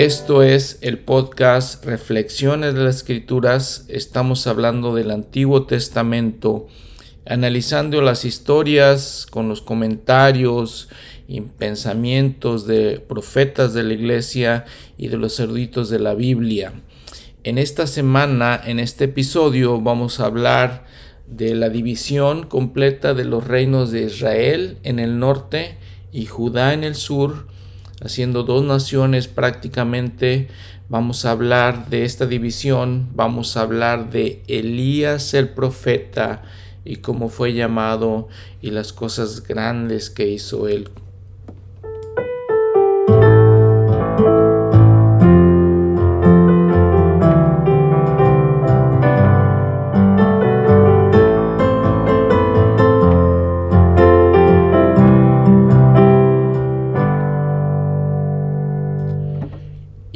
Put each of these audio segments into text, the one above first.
Esto es el podcast Reflexiones de las Escrituras. Estamos hablando del Antiguo Testamento, analizando las historias con los comentarios y pensamientos de profetas de la iglesia y de los eruditos de la Biblia. En esta semana, en este episodio, vamos a hablar de la división completa de los reinos de Israel en el norte y Judá en el sur haciendo dos naciones prácticamente. Vamos a hablar de esta división, vamos a hablar de Elías el profeta y cómo fue llamado y las cosas grandes que hizo él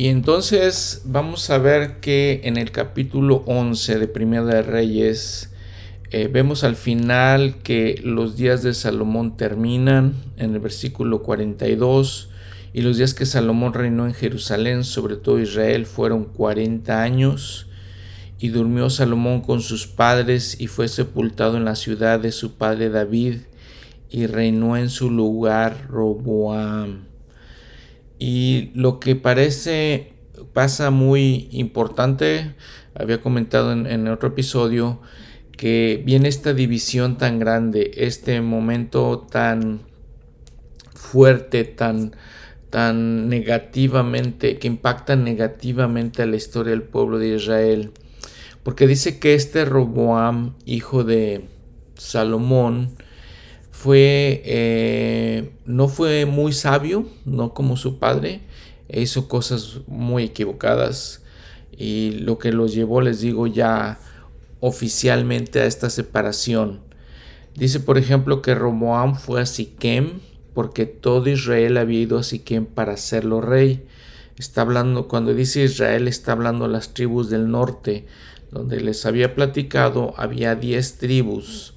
Y entonces vamos a ver que en el capítulo 11 de Primera de Reyes eh, vemos al final que los días de Salomón terminan en el versículo 42 y los días que Salomón reinó en Jerusalén, sobre todo Israel, fueron 40 años y durmió Salomón con sus padres y fue sepultado en la ciudad de su padre David y reinó en su lugar Roboam. Y lo que parece pasa muy importante, había comentado en, otro episodio, que viene esta división tan grande, este momento tan fuerte, tan, tan negativamente, que impacta negativamente a la historia del pueblo de Israel. Porque dice que este Roboam, hijo de Salomón, fue, eh, no fue muy sabio, no como su padre, hizo cosas muy equivocadas y lo que los llevó, les digo, ya oficialmente a esta separación. Dice, por ejemplo, que Roboam fue a Siquem porque todo Israel había ido a Siquem para hacerlo rey. Está hablando, cuando dice Israel, está hablando las tribus del norte, donde les había platicado, había 10 tribus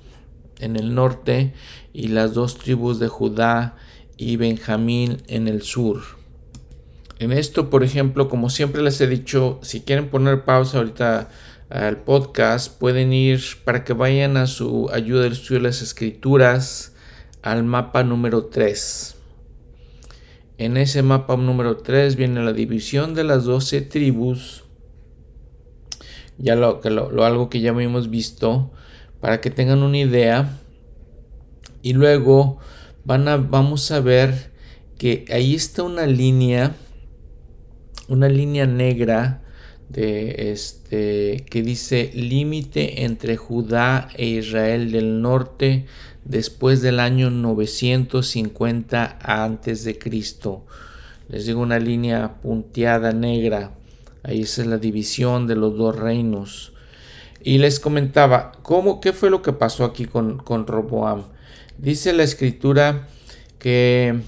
en el norte y las dos tribus de Judá y Benjamín en el sur. En esto, por ejemplo, como siempre les he dicho, si quieren poner pausa ahorita al podcast, pueden ir para que vayan a su ayuda del estudio de las escrituras al mapa número 3. En ese mapa número 3 viene la división de las 12 tribus. Ya lo, lo, algo que ya hemos visto para que tengan una idea y luego van a, vamos a ver que ahí está una línea, una línea negra de este que dice límite entre Judá e Israel del norte después del año 950 antes de Cristo. Les digo una línea punteada negra. Ahí es la división de los dos reinos. Y les comentaba, ¿cómo, ¿qué fue lo que pasó aquí con, con Roboam? Dice la escritura que,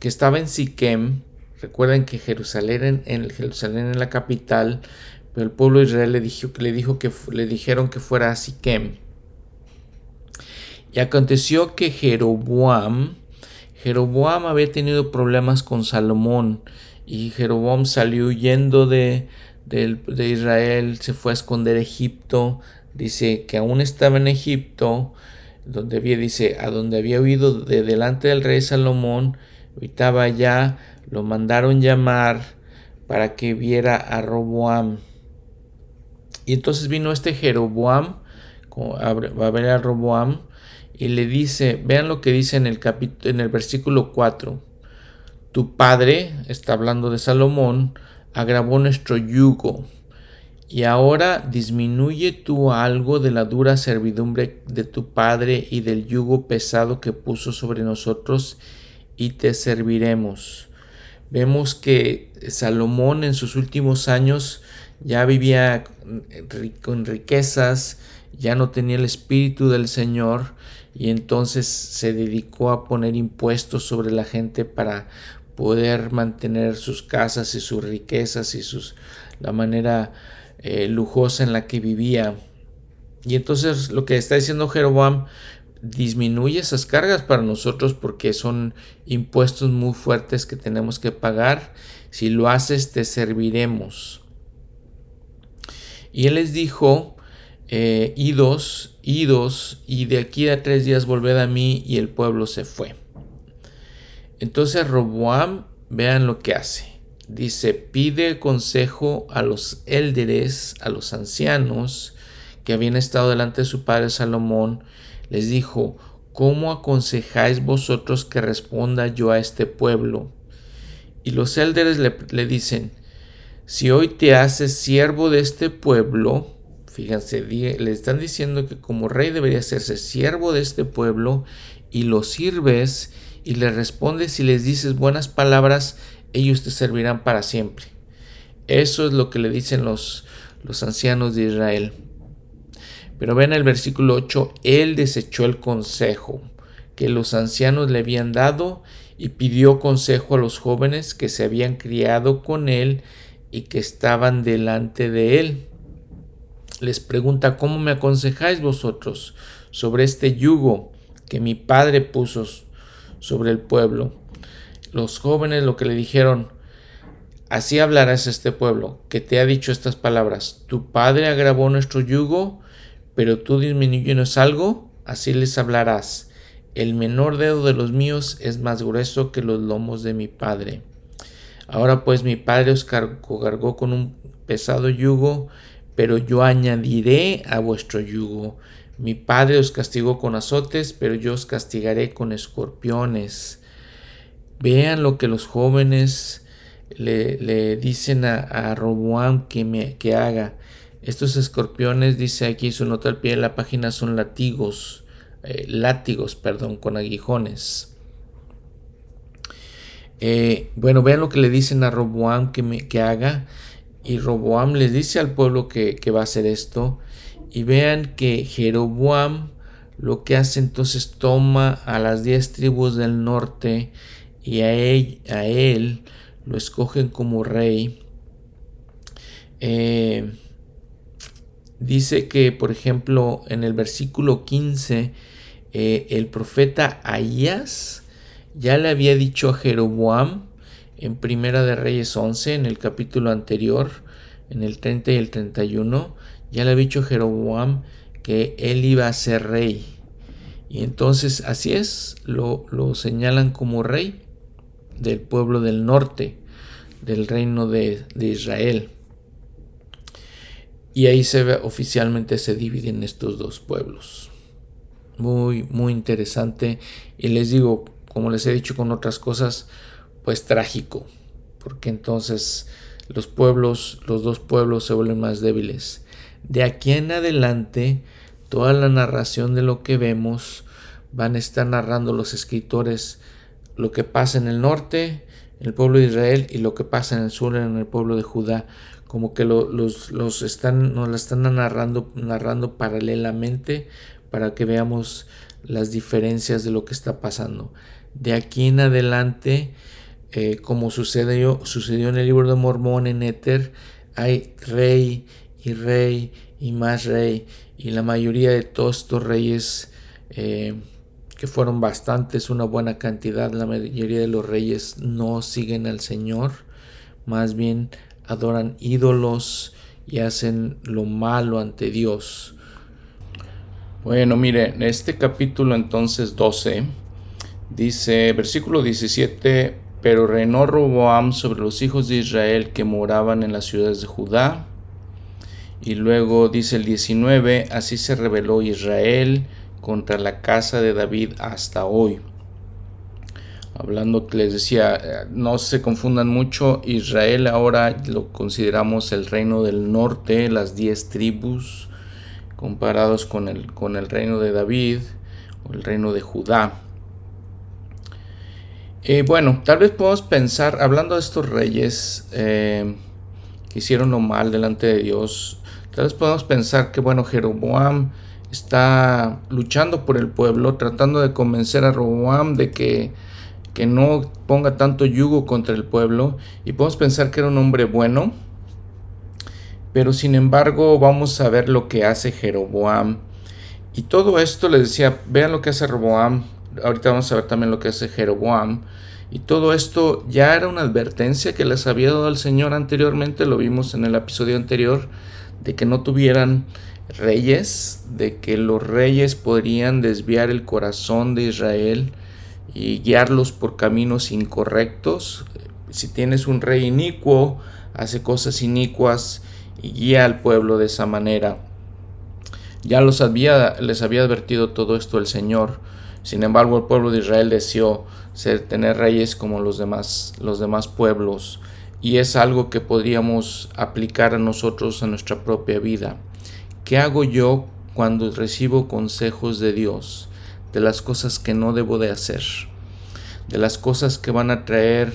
que estaba en Siquem. Recuerden que Jerusalén en, Jerusalén la capital, pero el pueblo de Israel le, dijo, le, dijo que, le dijeron que fuera a Siquem. Y aconteció que Jeroboam, Jeroboam había tenido problemas con Salomón y Jeroboam salió huyendo de, de, Israel, se fue a esconder a Egipto. Dice que aún estaba en Egipto donde había, dice, a donde había huido de delante del rey Salomón, estaba allá, lo mandaron llamar para que viera a Roboam. Y entonces vino este Jeroboam, va a ver a Roboam, y le dice, vean lo que dice en el, en el versículo 4, tu padre, está hablando de Salomón, agravó nuestro yugo y ahora disminuye tú algo de la dura servidumbre de tu Padre y del yugo pesado que puso sobre nosotros y te serviremos. Vemos que Salomón en sus últimos años ya vivía con riquezas, ya no tenía el espíritu del Señor y entonces se dedicó a poner impuestos sobre la gente para poder mantener sus casas y sus riquezas y sus la manera eh, lujosa en la que vivía. Y entonces lo que está diciendo Jeroboam, disminuye esas cargas para nosotros porque son impuestos muy fuertes que tenemos que pagar. Si lo haces, te serviremos. Y él les dijo, eh, idos, idos, y de aquí a tres días volved a mí, y el pueblo se fue. Entonces Roboam, vean lo que hace. Dice, pide consejo a los élderes, a los ancianos, que habían estado delante de su padre Salomón, les dijo, ¿cómo aconsejáis vosotros que responda yo a este pueblo? Y los élderes le, le dicen, si hoy te haces siervo de este pueblo, fíjense, le están diciendo que como rey debería hacerse siervo de este pueblo y lo sirves y le respondes y les dices buenas palabras, ellos te servirán para siempre. Eso es lo que le dicen los, los ancianos de Israel. Pero ven el versículo 8, él desechó el consejo que los ancianos le habían dado y pidió consejo a los jóvenes que se habían criado con él y que estaban delante de él. Les pregunta, ¿cómo me aconsejáis vosotros sobre este yugo que mi padre puso sobre el pueblo? Los jóvenes lo que le dijeron, así hablarás este pueblo, que te ha dicho estas palabras, tu padre agravó nuestro yugo, pero tú disminuyes algo, así les hablarás. El menor dedo de los míos es más grueso que los lomos de mi padre. Ahora pues mi padre os cargó con un pesado yugo, pero yo añadiré a vuestro yugo. Mi padre os castigó con azotes, pero yo os castigaré con escorpiones. Vean lo que los jóvenes le, dicen a, Roboam que, me, que haga. Estos escorpiones, dice aquí su nota al pie de la página, son látigos, eh, látigos, perdón, con aguijones. Eh, bueno, vean lo que le dicen a Roboam que, me, que haga. Y Roboam les dice al pueblo que, va a hacer esto. Y vean que Jeroboam lo que hace entonces toma a las diez tribus del norte y a él, a él lo escogen como rey. Eh, dice que, por ejemplo, en el versículo 15, eh, el profeta Ahías ya le había dicho a Jeroboam en Primera de Reyes 11, en el capítulo anterior, en el 30 y el 31, ya le había dicho a Jeroboam que él iba a ser rey. Y entonces así es, lo, lo señalan como rey del pueblo del norte, del reino de, de Israel. Y ahí se ve, oficialmente se dividen estos dos pueblos. Muy, muy interesante. Y les digo, como les he dicho con otras cosas, pues trágico, porque entonces los pueblos, los dos pueblos se vuelven más débiles. De aquí en adelante, toda la narración de lo que vemos van a estar narrando los escritores lo que pasa en el norte, en el pueblo de Israel, y lo que pasa en el sur, en el pueblo de Judá. Como que los, los están, nos la están narrando, narrando paralelamente para que veamos las diferencias de lo que está pasando. De aquí en adelante, eh, como sucedió, sucedió en el libro de Mormón, en Éter, hay rey y rey y más rey. Y la mayoría de todos estos reyes, eh, que fueron bastantes, una buena cantidad, la mayoría de los reyes no siguen al Señor, más bien adoran ídolos y hacen lo malo ante Dios. Bueno, mire, en este capítulo entonces 12 dice, versículo 17, pero reinó Roboam sobre los hijos de Israel que moraban en las ciudades de Judá. Y luego dice el 19, así se rebeló Israel contra la casa de David hasta hoy. Hablando les decía, eh, no se confundan mucho, Israel ahora lo consideramos el reino del norte, las diez tribus comparados con el, con el reino de David o el reino de Judá. Eh, bueno, tal vez podemos pensar, hablando de estos reyes eh, que hicieron lo mal delante de Dios, tal vez podemos pensar que, bueno, Jeroboam está luchando por el pueblo, tratando de convencer a Roboam de que, que no ponga tanto yugo contra el pueblo, y podemos pensar que era un hombre bueno, pero sin embargo vamos a ver lo que hace Jeroboam. Y todo esto les decía, vean lo que hace Roboam, ahorita vamos a ver también lo que hace Jeroboam, y todo esto ya era una advertencia que les había dado el Señor anteriormente, lo vimos en el episodio anterior, de que no tuvieran reyes, de que los reyes podrían desviar el corazón de Israel y guiarlos por caminos incorrectos. Si tienes un rey inicuo, hace cosas inicuas y guía al pueblo de esa manera. Ya los había, les había advertido todo esto el Señor. Sin embargo, el pueblo de Israel deseó ser, tener reyes como los demás, los demás pueblos. Y es algo que podríamos aplicar a nosotros en nuestra propia vida. ¿Qué hago yo cuando recibo consejos de Dios de las cosas que no debo de hacer? De las cosas que van a traer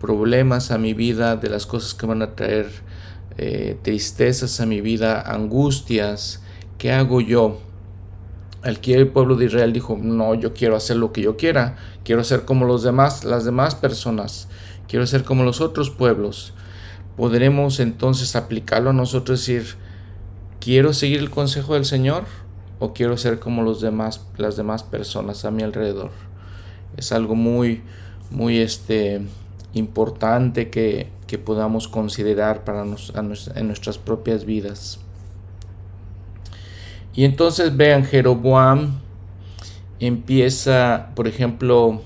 problemas a mi vida, de las cosas que van a traer eh, tristezas a mi vida, angustias. ¿Qué hago yo? El pueblo de Israel dijo, no, yo quiero hacer lo que yo quiera, quiero ser como los demás, las demás personas, quiero ser como los otros pueblos. Podremos entonces aplicarlo a nosotros y decir, quiero seguir el consejo del Señor o quiero ser como los demás, las demás personas a mi alrededor. Es algo muy, muy este, importante que, que podamos considerar para en nuestras propias vidas. Y entonces vean, Jeroboam empieza, por ejemplo,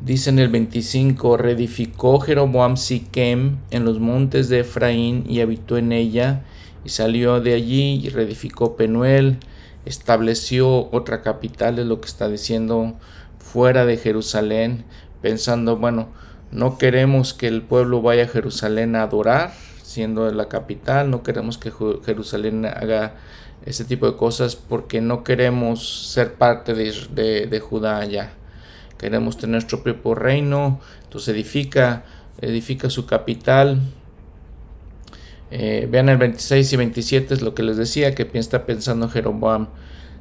dice en el 25, reedificó Jeroboam Siquem en los montes de Efraín y habitó en ella, y salió de allí y reedificó Penuel, estableció otra capital, es lo que está diciendo, fuera de Jerusalén, pensando, bueno, no queremos que el pueblo vaya a Jerusalén a adorar, siendo la capital. No queremos que Jerusalén haga ese tipo de cosas porque no queremos ser parte de, Judá allá. Queremos tener nuestro propio reino. Entonces edifica, edifica su capital. Eh, vean el 26 y 27 es lo que les decía, que está pensando Jeroboam.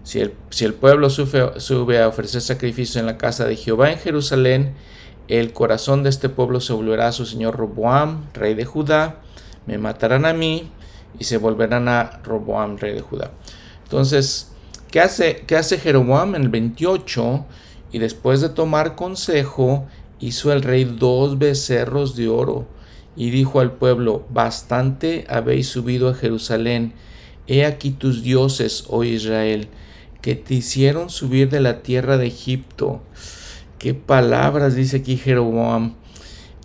Si el, si el pueblo sube a ofrecer sacrificio en la casa de Jehová en Jerusalén, el corazón de este pueblo se volverá a su señor Roboam, rey de Judá, me matarán a mí y se volverán a Roboam, rey de Judá. Entonces, ¿qué hace, qué hace Jeroboam en el 28? Y después de tomar consejo, hizo el rey dos becerros de oro y dijo al pueblo, bastante habéis subido a Jerusalén, he aquí tus dioses, oh Israel, que te hicieron subir de la tierra de Egipto. Qué palabras dice aquí Jeroboam.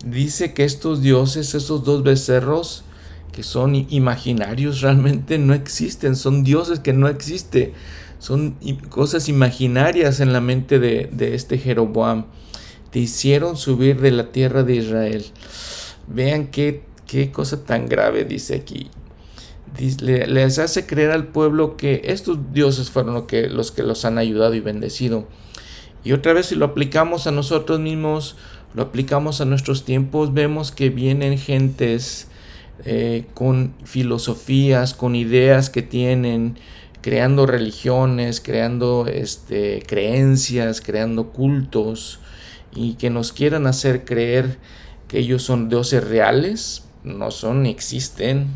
Dice que estos dioses, estos dos becerros, que son imaginarios, realmente no existen, son dioses que no existen, son cosas imaginarias en la mente de, este Jeroboam. Te hicieron subir de la tierra de Israel. Vean qué, qué cosa tan grave dice aquí. Les hace creer al pueblo que estos dioses fueron los que, los que los han ayudado y bendecido. Y otra vez si lo aplicamos a nosotros mismos, lo aplicamos a nuestros tiempos, vemos que vienen gentes eh, con filosofías, con ideas que tienen, creando religiones, creando este, creencias, creando cultos y que nos quieran hacer creer que ellos son dioses reales, no son ni existen,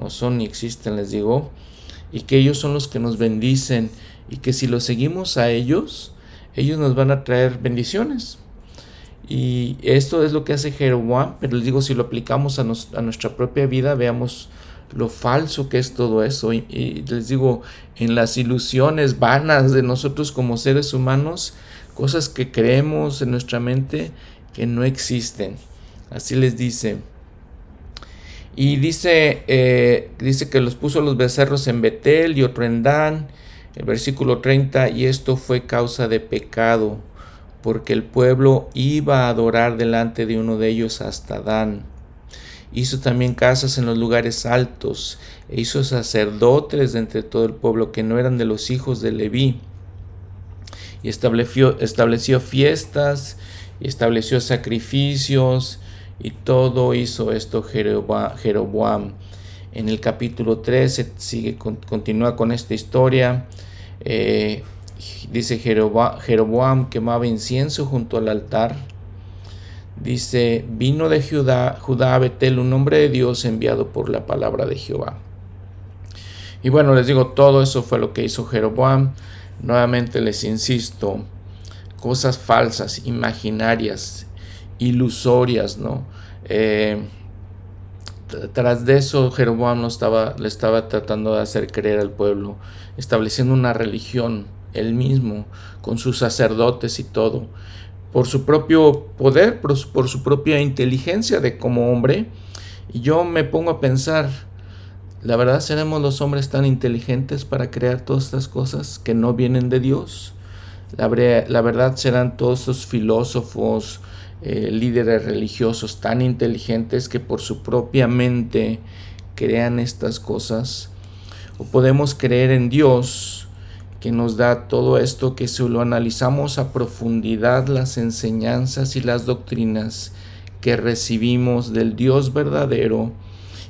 no son ni existen, les digo, y que ellos son los que nos bendicen y que si los seguimos a ellos, ellos nos van a traer bendiciones. Y esto es lo que hace Jeroboam, pero les digo, si lo aplicamos a, nuestra propia vida, veamos lo falso que es todo eso. Y, les digo, en las ilusiones vanas de nosotros como seres humanos, cosas que creemos en nuestra mente que no existen. Así les dice. Y dice, eh, dice que los puso los becerros en Betel y otro en Dan el versículo 30, y esto fue causa de pecado, porque el pueblo iba a adorar delante de uno de ellos hasta Dan. Hizo también casas en los lugares altos, e hizo sacerdotes de entre todo el pueblo que no eran de los hijos de Leví. Y estableció, estableció fiestas, y estableció sacrificios, y todo hizo esto Jeroboam. En el capítulo 3 sigue, continúa con esta historia. Eh, dice Jeroboam quemaba incienso junto al altar. Dice, vino de Judá, Judá a Betel un hombre de Dios enviado por la palabra de Jehová. Y bueno, les digo, todo eso fue lo que hizo Jeroboam. Nuevamente les insisto, cosas falsas, imaginarias, ilusorias, ¿no? Eh, tras de eso, Jeroboam estaba, le estaba tratando de hacer creer al pueblo, estableciendo una religión, él mismo, con sus sacerdotes y todo, por su propio poder, por su, propia inteligencia de como hombre. Y yo me pongo a pensar, ¿la verdad seremos los hombres tan inteligentes para crear todas estas cosas que no vienen de Dios? La, verdad serán todos estos filósofos, eh, líderes religiosos tan inteligentes que por su propia mente crean estas cosas. O podemos creer en Dios que nos da todo esto que si lo analizamos a profundidad las enseñanzas y las doctrinas que recibimos del Dios verdadero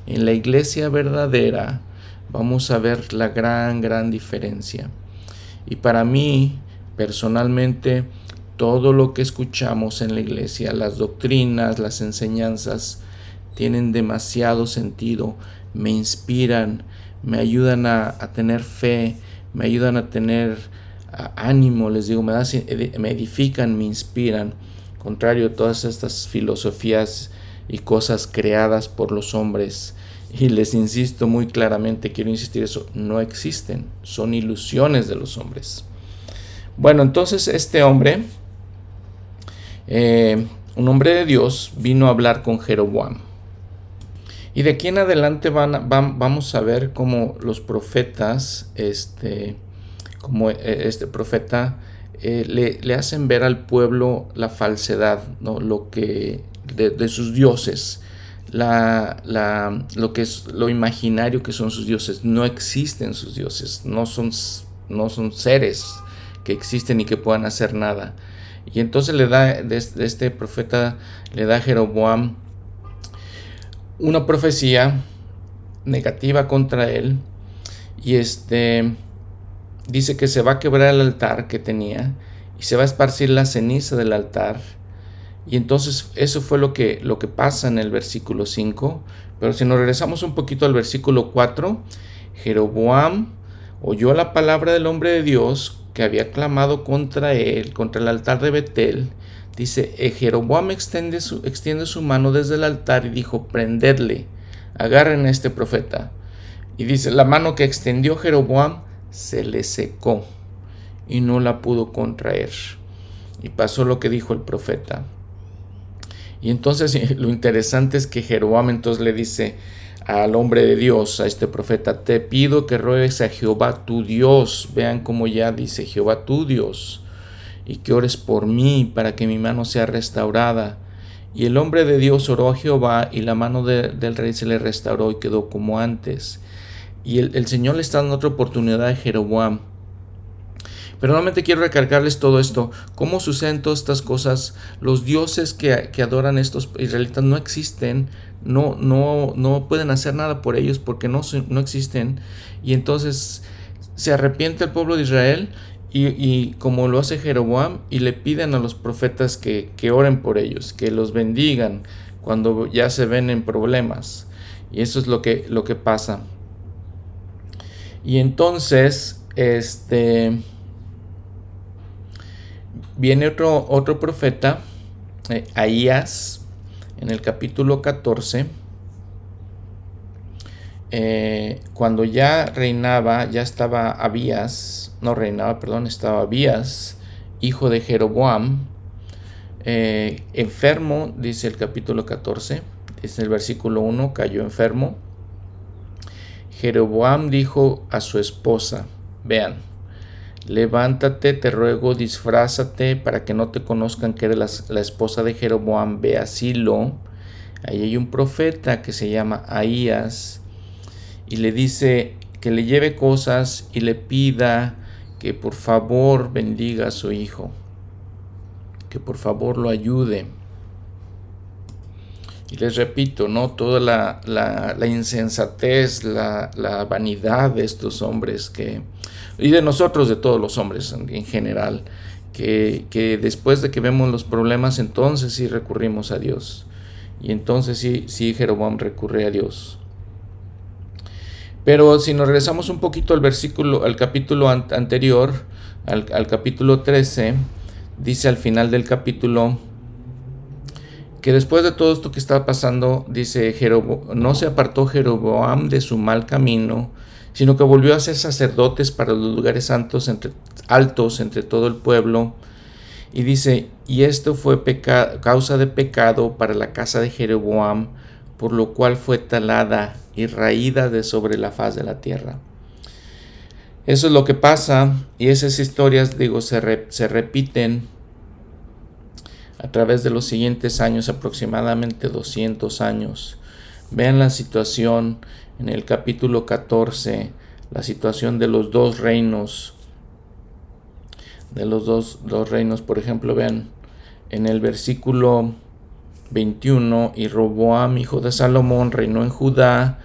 en la iglesia verdadera, vamos a ver la gran, gran diferencia. Y para mí, Personalmente, todo lo que escuchamos en la iglesia, las doctrinas, las enseñanzas, tienen demasiado sentido, me inspiran, me ayudan a, tener fe, me ayudan a tener ánimo, les digo, me, me edifican, me inspiran, contrario a todas estas filosofías y cosas creadas por los hombres. Y les insisto muy claramente, quiero insistir eso, no existen, son ilusiones de los hombres. Bueno, entonces este hombre, eh, un hombre de Dios, vino a hablar con Jeroboam. Y de aquí en adelante van, vamos a ver cómo los profetas, este, como eh, este profeta, eh, le, hacen ver al pueblo la falsedad, ¿no? lo que de, sus dioses, la, la, lo que es lo imaginario que son sus dioses. No existen sus dioses, no son, no son seres que existen y que puedan hacer nada. Y entonces le da, de este profeta, le da a Jeroboam una profecía negativa contra él. Y este dice que se va a quebrar el altar que tenía y se va a esparcir la ceniza del altar. Y entonces eso fue lo que, lo que pasa en el versículo 5. Pero si nos regresamos un poquito al versículo 4, Jeroboam oyó la palabra del hombre de Dios que había clamado contra él, contra el altar de Betel, dice, eh, Jeroboam extiende su, extiende su mano desde el altar y dijo, prendedle, agarren a este profeta. Y dice, la mano que extendió Jeroboam se le secó y no la pudo contraer. Y pasó lo que dijo el profeta. Y entonces lo interesante es que Jeroboam entonces le dice, al hombre de Dios, a este profeta, te pido que ruegues a Jehová tu Dios, vean cómo ya dice Jehová tu Dios, y que ores por mí para que mi mano sea restaurada. Y el hombre de Dios oró a Jehová y la mano del rey se le restauró y quedó como antes. Y el, el Señor le está dando otra oportunidad a Jeroboam pero nuevamente quiero recargarles todo esto. ¿Cómo suceden todas estas cosas? Los dioses que, adoran estos israelitas no existen, no, no, no pueden hacer nada por ellos porque no, no existen. Y entonces se arrepiente el pueblo de Israel y, como lo hace Jeroboam y le piden a los profetas que, que oren por ellos, que los bendigan cuando ya se ven en problemas. Y eso es lo que, lo que pasa. Y entonces, este viene otro, otro profeta, eh, Ahías, en el capítulo 14, eh, cuando ya reinaba, ya estaba Abías, no reinaba, perdón, estaba Abías, hijo de Jeroboam, eh, enfermo, dice el capítulo 14, dice el versículo 1, cayó enfermo. Jeroboam dijo a su esposa, vean, Levántate, te ruego, disfrázate para que no te conozcan que eres la, esposa de Jeroboam, ve a Silo. Ahí hay un profeta que se llama Ahías y le dice que le lleve cosas y le pida que por favor bendiga a su hijo, que por favor lo ayude. Y les repito, ¿no? Toda la, la, insensatez, la, la, vanidad de estos hombres que, y de nosotros, de todos los hombres en, general, que, que, después de que vemos los problemas, entonces sí recurrimos a Dios. Y entonces sí, sí Jeroboam recurre a Dios. Pero si nos regresamos un poquito al versículo, al capítulo anterior, al, capítulo 13, dice al final del capítulo que después de todo esto que estaba pasando, dice, no se apartó Jeroboam de su mal camino, sino que volvió a ser sacerdotes para los lugares santos entre, altos entre todo el pueblo. Y dice, y esto fue causa de pecado para la casa de Jeroboam, por lo cual fue talada y raída de sobre la faz de la tierra. Eso es lo que pasa y esas historias, digo, se, se repiten a través de los siguientes años, aproximadamente 200 años. Vean la situación en el capítulo 14, la situación de los dos reinos. De los dos, dos reinos, por ejemplo, vean en el versículo 21, y Roboam, hijo de Salomón, reinó en Judá.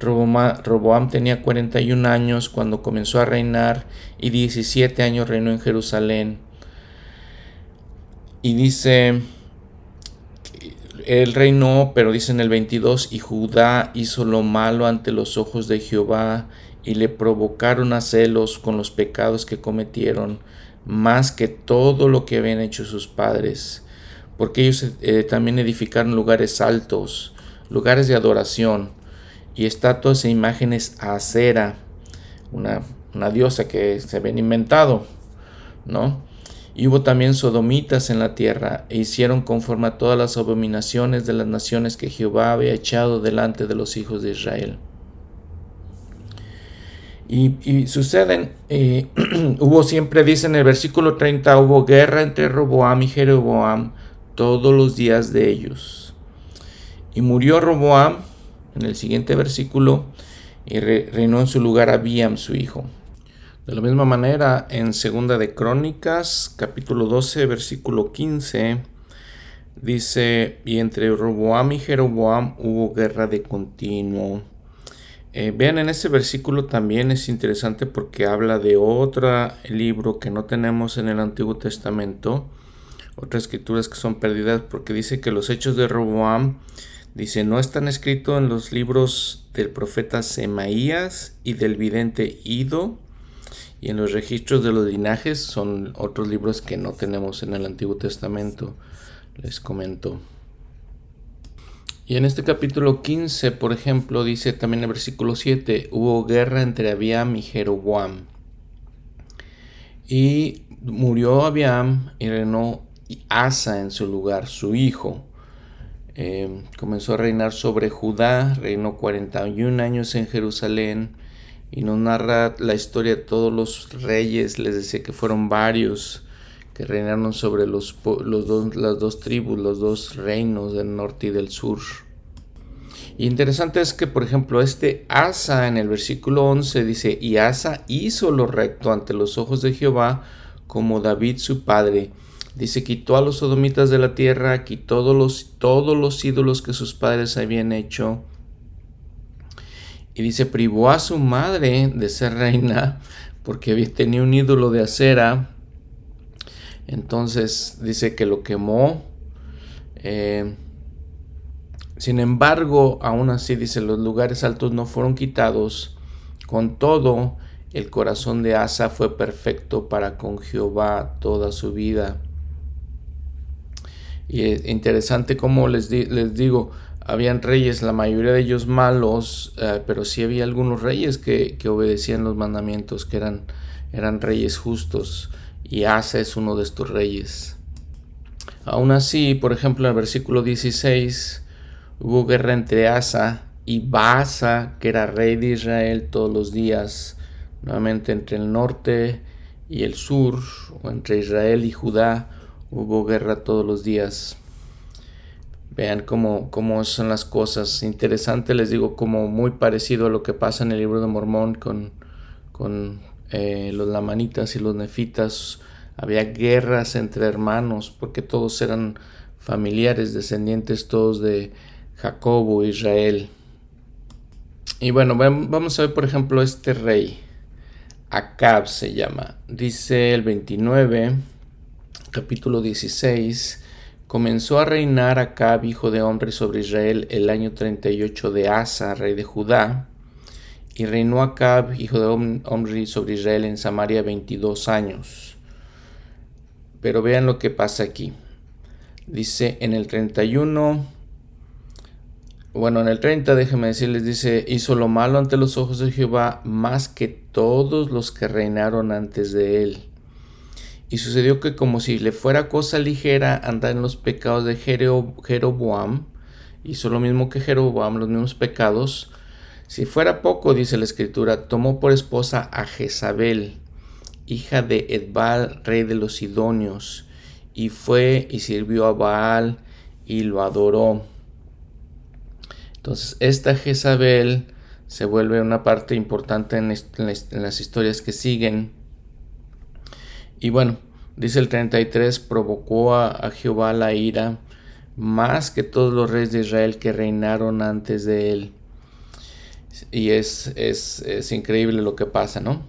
Roboam, tenía 41 años cuando comenzó a reinar y 17 años reinó en Jerusalén. Y dice, él reinó, pero dice en el 22, y Judá hizo lo malo ante los ojos de Jehová, y le provocaron a celos con los pecados que cometieron, más que todo lo que habían hecho sus padres, porque ellos eh, también edificaron lugares altos, lugares de adoración, y estatuas e imágenes a acera, una, una diosa que se habían inventado, ¿no? Y hubo también sodomitas en la tierra, e hicieron conforme a todas las abominaciones de las naciones que Jehová había echado delante de los hijos de Israel. Y, suceden, eh, hubo siempre, dice en el versículo 30, hubo guerra entre Roboam y Jeroboam todos los días de ellos. Y murió Roboam, en el siguiente versículo, y reinó en su lugar Abiam, su hijo. De la misma manera, en Segunda de Crónicas, capítulo 12, versículo 15, dice, y entre Roboam y Jeroboam hubo guerra de continuo. Eh, vean, en ese versículo también es interesante porque habla de otro libro que no tenemos en el Antiguo Testamento, otras escrituras que son perdidas, porque dice que los hechos de Roboam, dice, no están escritos en los libros del profeta Semaías y del vidente Ido, y en los registros de los linajes son otros libros que no tenemos en el Antiguo Testamento. Les comento. Y en este capítulo 15, por ejemplo, dice también en el versículo 7, hubo guerra entre Abiam y Jeroboam. Y murió Abiam y reinó Asa en su lugar, su hijo. Eh, comenzó a reinar sobre Judá, reinó 41 años en Jerusalén y nos narra la historia de todos los reyes, les decía que fueron varios que reinaron sobre los, los dos, las dos tribus, los dos reinos del norte y del sur. Y interesante es que, por ejemplo, este Asa en el versículo 11 dice, y Asa hizo lo recto ante los ojos de Jehová, como David su padre. Dice, quitó a los sodomitas de la tierra, quitó los, todos los ídolos que sus padres habían hecho, y dice, privó a su madre de ser reina porque tenía un ídolo de acera. Entonces dice que lo quemó. Eh, sin embargo, aún así dice, los lugares altos no fueron quitados. Con todo, el corazón de Asa fue perfecto para con Jehová toda su vida. Y es interesante como les, les digo, habían reyes, la mayoría de ellos malos, eh, pero sí había algunos reyes que, obedecían los mandamientos, que eran, eran reyes justos, y Asa es uno de estos reyes. Aún así, por ejemplo, en el versículo 16, hubo guerra entre Asa y Baasa, que era rey de Israel todos los días, nuevamente entre el norte y el sur, o entre Israel y Judá, hubo guerra todos los días. Vean cómo, cómo son las cosas. Interesante, les digo, como muy parecido a lo que pasa en el libro de Mormón con, con eh, los lamanitas y los nefitas. Había guerras entre hermanos porque todos eran familiares, descendientes todos de Jacobo, Israel. Y bueno, vamos a ver por ejemplo este rey. Acab se llama. Dice el 29, capítulo 16 Comenzó a reinar Acab, hijo de hombre, sobre Israel el año 38 de Asa, rey de Judá, Y reinó Acab, hijo de Omri, sobre Israel en Samaria 22 años. Pero vean lo que pasa aquí. Dice en el 31, bueno, en el 30, déjenme decirles, dice, hizo lo malo ante los ojos de Jehová más que todos los que reinaron antes de él. Y sucedió que como si le fuera cosa ligera andar en los pecados de Jeroboam, hizo lo mismo que Jeroboam, los mismos pecados. Si fuera poco, dice la escritura, tomó por esposa a Jezabel, hija de Edbal, rey de los Sidonios, y fue y sirvió a Baal y lo adoró. Entonces, esta Jezabel se vuelve una parte importante en, las historias que siguen. Y bueno, dice el 33, provocó a, Jehová la ira más que todos los reyes de Israel que reinaron antes de él. Y es, es, increíble lo que pasa, ¿no?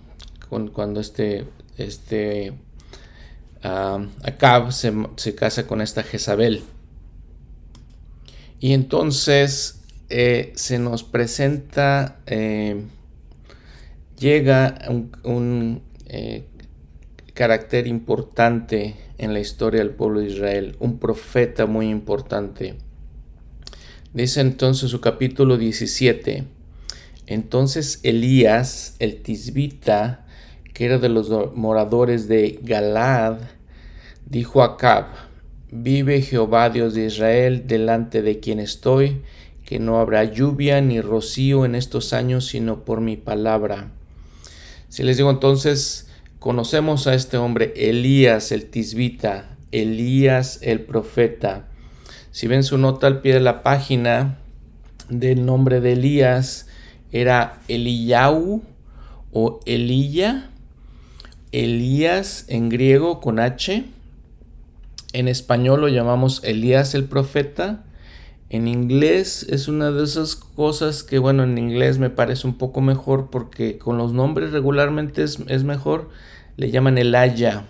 cuando este, este uh, Acab se, se casa con esta Jezabel. Y entonces eh, se nos presenta, eh, llega un, eh, carácter importante en la historia del pueblo de Israel, un profeta muy importante. Dice entonces su capítulo 17, entonces Elías, el tisbita, que era de los moradores de Galad, dijo a Acab, vive Jehová Dios de Israel, delante de quien estoy, que no habrá lluvia ni rocío en estos años, sino por mi palabra. Si les digo entonces, conocemos a este hombre, Elías el tisbita, Elías el profeta. Si ven su nota al pie de la página, del nombre de Elías era Eliyahu o Elía, Elías en griego con H. En español lo llamamos Elías el profeta en inglés es una de esas cosas que, bueno, en inglés me parece un poco mejor porque con los nombres regularmente es, mejor. Le llaman el Aya.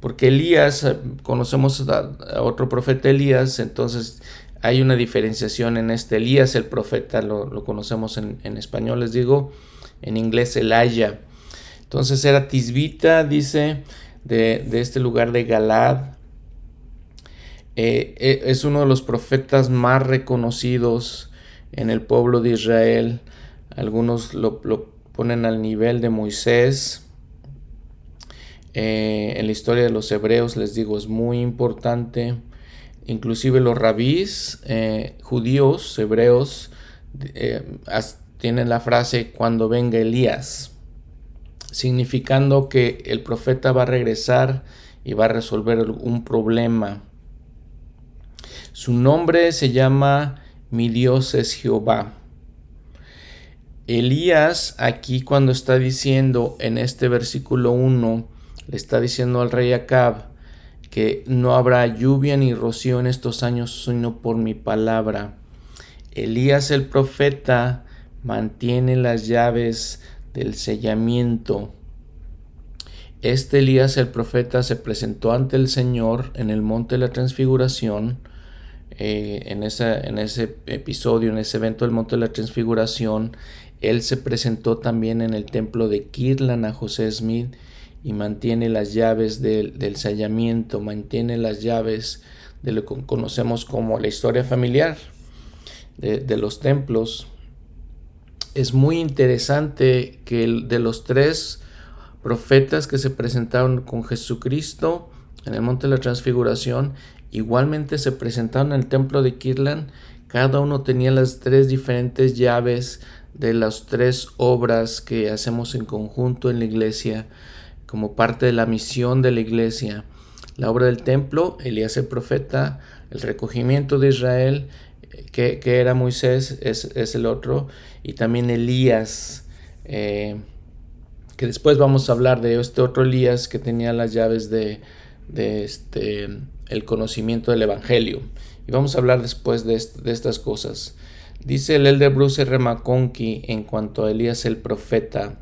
Porque Elías, eh, conocemos a, otro profeta Elías, entonces hay una diferenciación en este. Elías, el profeta, lo, conocemos en, español, les digo, en inglés el Aya. Entonces era Tisbita, dice, de, de este lugar de Galad, eh, eh, es uno de los profetas más reconocidos en el pueblo de Israel. Algunos lo, ponen al nivel de Moisés. Eh, en la historia de los hebreos, les digo, es muy importante. Inclusive los rabís judíos, hebreos, tienen la frase cuando venga Elías, significando que el profeta va a regresar y va a resolver un problema. Su nombre se llama Mi Dios es Jehová. Elías aquí cuando está diciendo en este versículo 1, le está diciendo al rey Acab que no habrá lluvia ni rocío en estos años sino por mi palabra. Elías el profeta mantiene las llaves del sellamiento. Este Elías el profeta se presentó ante el Señor en el monte de la transfiguración eh, en, en ese episodio, en ese evento del Monte de la Transfiguración, él se presentó también en el templo de Kirlan a José Smith y mantiene las llaves del, del sellamiento, mantiene las llaves de lo que conocemos como la historia familiar de, de los templos. Es muy interesante que de los tres profetas que se presentaron con Jesucristo en el monte de la transfiguración, Igualmente se presentaron en el templo de Kirlan, cada uno tenía las tres diferentes llaves de las tres obras que hacemos en conjunto en la iglesia como parte de la misión de la iglesia. La obra del templo, Elías el profeta, el recogimiento de Israel, que, era Moisés, es, el otro, y también Elías, eh, que después vamos a hablar de este otro Elías que tenía las llaves de, de este el conocimiento del Evangelio. Y vamos a hablar después de, estas cosas. Dice el elder Bruce R. McConkie en cuanto a Elías el profeta.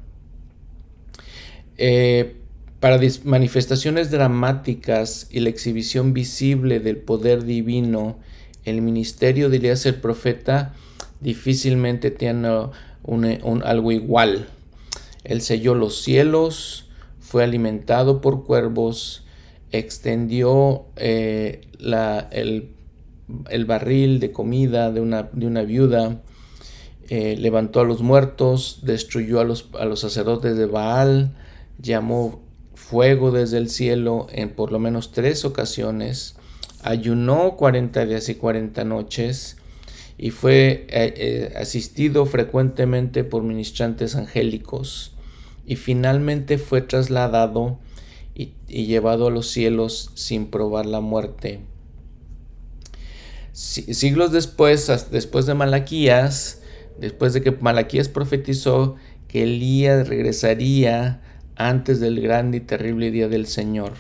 Eh, para manifestaciones dramáticas y la exhibición visible del poder divino, el ministerio de Elías el profeta difícilmente tiene algo igual. Él selló los cielos, fue alimentado por cuervos, extendió eh, el, barril de comida de una, de una viuda, eh, levantó a los muertos, destruyó a los, a los sacerdotes de Baal, llamó fuego desde el cielo en por lo menos tres ocasiones, ayunó 40 días y 40 noches y fue eh, asistido frecuentemente por ministrantes angélicos y finalmente fue trasladado y, llevado a los cielos sin probar la muerte. siglos después, después de Malaquías, después de que Malaquías profetizó que Elías regresaría antes del grande y terrible día del Señor.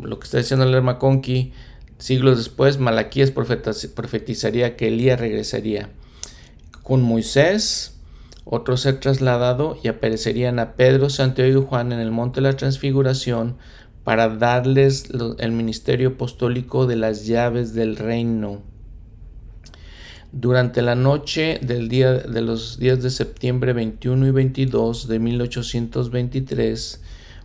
Lo que está diciendo el Conqui, siglos después, Malaquías profetizaría que Elías regresaría. Con Moisés, otro ser trasladado y aparecerían a Pedro, Santiago y Juan en el monte de la transfiguración para darles el ministerio apostólico de las llaves del reino. Durante la noche del día de los días de septiembre 21 y 22 de 1823,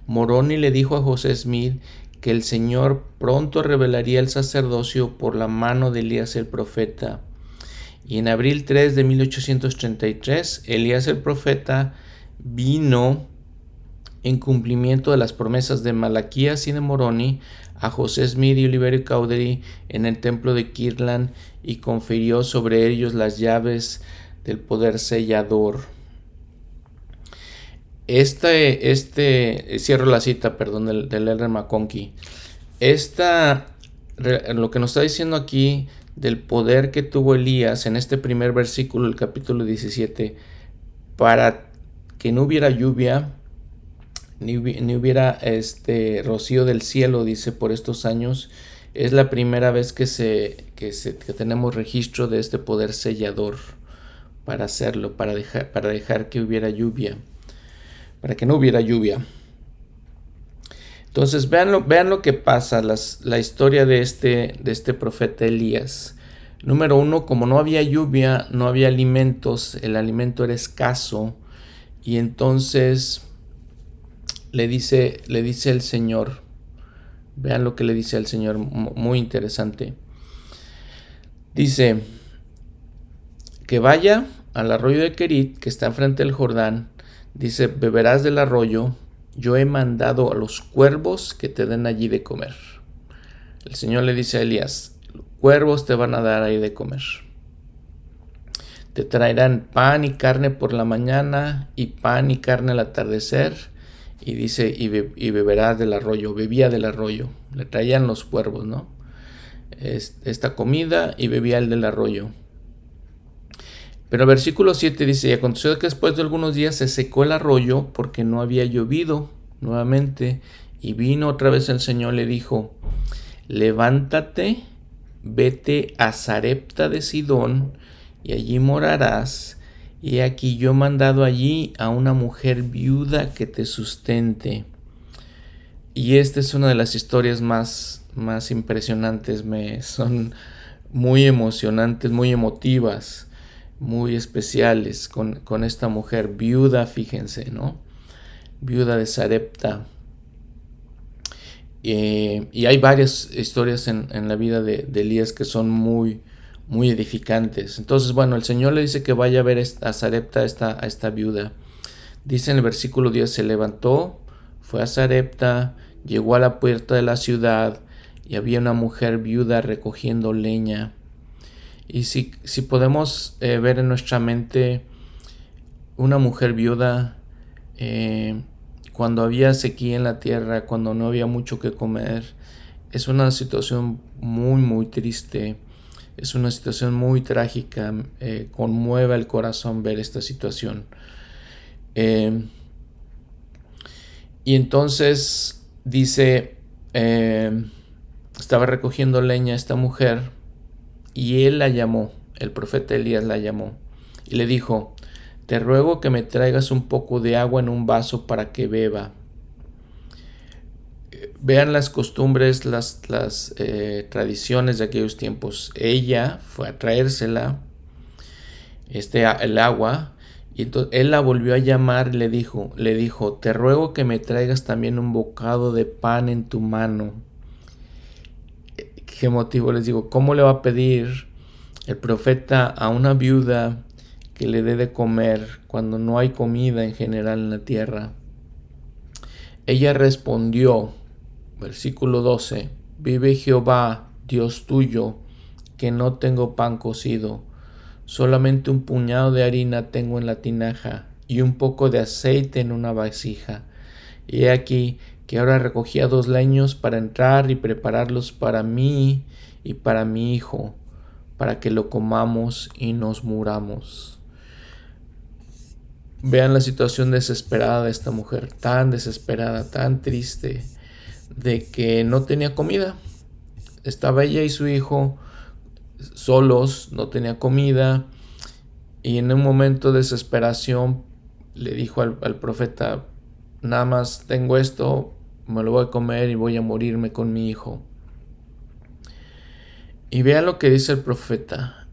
Moroni le dijo a José Smith que el Señor pronto revelaría el sacerdocio por la mano de Elías el profeta. Y en abril 3 de 1833, Elías el profeta vino en cumplimiento de las promesas de Malaquías y de Moroni a José Smith y Oliverio Cowdery en el templo de Kirtland y confirió sobre ellos las llaves del poder sellador. Este, este, cierro la cita, perdón, del, del R. McConkie. Esta, lo que nos está diciendo aquí del poder que tuvo Elías en este primer versículo del capítulo 17 para que no hubiera lluvia ni, hubiera este rocío del cielo dice por estos años es la primera vez que se, que tenemos registro de este poder sellador para hacerlo para dejar para dejar que hubiera lluvia para que no hubiera lluvia entonces, vean lo, vean lo que pasa, la historia de este, de este profeta Elías. Número uno, como no había lluvia, no había alimentos, el alimento era escaso. Y entonces le dice, le dice el Señor, vean lo que le dice el Señor, muy interesante. Dice que vaya al arroyo de Kerit, que está enfrente del Jordán. Dice, beberás del arroyo yo he mandado a los cuervos que te den allí de comer. El Señor le dice a Elías, cuervos te van a dar ahí de comer. Te traerán pan y carne por la mañana y pan y carne al atardecer. Y dice, y, beberás del arroyo, bebía del arroyo. Le traían los cuervos, ¿no? esta comida y bebía el del arroyo. Pero versículo 7 dice, y aconteció que después de algunos días se secó el arroyo porque no había llovido nuevamente, y vino otra vez el Señor, le dijo, levántate, vete a Zarepta de Sidón, y allí morarás, y aquí yo he mandado allí a una mujer viuda que te sustente. Y esta es una de las historias más, más impresionantes, me son muy emocionantes, muy emotivas muy especiales con, esta mujer viuda, fíjense, ¿no? Viuda de Sarepta. Eh, y hay varias historias en, la vida de, Elías que son muy, muy edificantes. Entonces, bueno, el Señor le dice que vaya a ver a Sarepta, esta, a esta viuda. Dice en el versículo 10, se levantó, fue a Sarepta, llegó a la puerta de la ciudad y había una mujer viuda recogiendo leña. Y si, si podemos eh, ver en nuestra mente una mujer viuda eh, cuando había sequía en la tierra, cuando no había mucho que comer, es una situación muy, muy triste. Es una situación muy trágica. Eh, conmueve el corazón ver esta situación. y entonces dice, estaba recogiendo leña esta mujer y él la llamó, el profeta Elías la llamó, y le dijo, te ruego que me traigas un poco de agua en un vaso para que beba. Vean las costumbres, las, las eh, tradiciones de aquellos tiempos. Ella fue a traérsela, este, el agua, Y entonces él la volvió a llamar y le dijo, le dijo, te ruego que me traigas también un bocado de pan en tu mano. ¿Qué motivo les digo? ¿Cómo le va a pedir el profeta a una viuda que le dé de comer cuando no hay comida en general en la tierra? Ella respondió, versículo 12, vive Jehová, Dios tuyo, que no tengo pan cocido Solamente un puñado de harina tengo en la tinaja y un poco de aceite en una vasija. Y he aquí que ahora recogía dos leños para entrar y prepararlos para mí y para mi hijo, para que lo comamos y nos muramos. Vean la situación desesperada de esta mujer, tan desesperada, tan triste, de que no tenía comida. Estaba ella y su hijo solos, no tenía comida y en un momento de desesperación le dijo al, profeta, nada más tengo esto, me lo voy a comer y voy a morirme con mi hijo. Y vean lo que dice el profeta.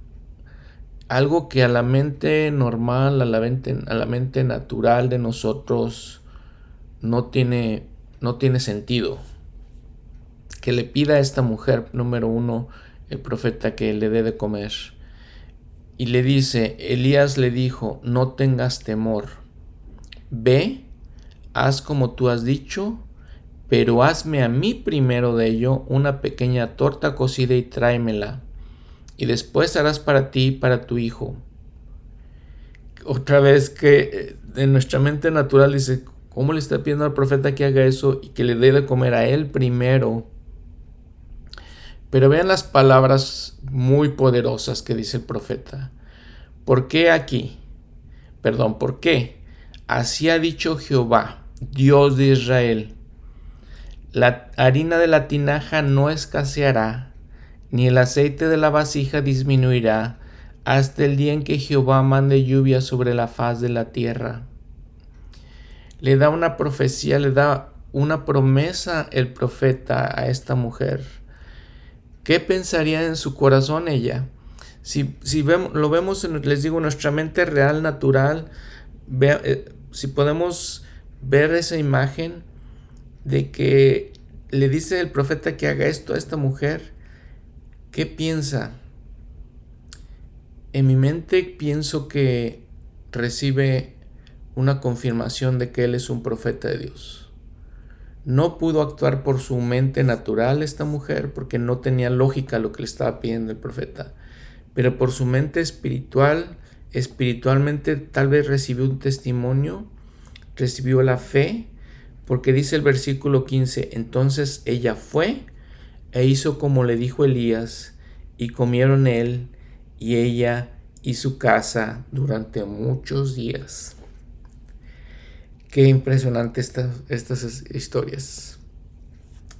Algo que a la mente normal, a la mente, a la mente natural de nosotros no tiene, no tiene sentido. Que le pida a esta mujer, número uno, el profeta que le dé de comer. Y le dice, Elías le dijo, no tengas temor, ve, haz como tú has dicho, pero hazme a mí primero de ello una pequeña torta cocida y tráemela, y después harás para ti y para tu hijo. Otra vez que en eh, nuestra mente natural dice, ¿cómo le está pidiendo al profeta que haga eso y que le dé de comer a él primero? Pero vean las palabras muy poderosas que dice el profeta. ¿Por qué aquí? Perdón, ¿por qué? Así ha dicho Jehová, Dios de Israel. La harina de la tinaja no escaseará, ni el aceite de la vasija disminuirá, hasta el día en que Jehová mande lluvia sobre la faz de la tierra. Le da una profecía, le da una promesa el profeta a esta mujer ¿Qué pensaría en su corazón ella? Si, si vemos, lo vemos, en, les digo, nuestra mente real, natural, eh, si podemos ver esa imagen de que le dice el profeta que haga esto a esta mujer, ¿qué piensa? En mi mente pienso que recibe una confirmación de que él es un profeta de Dios. No pudo actuar por su mente natural esta mujer porque no tenía lógica lo que le estaba pidiendo el profeta. Pero por su mente espiritual, espiritualmente tal vez recibió un testimonio, recibió la fe, porque dice el versículo 15, entonces ella fue e hizo como le dijo Elías, y comieron él y ella y su casa durante muchos días. Qué impresionante estas historias.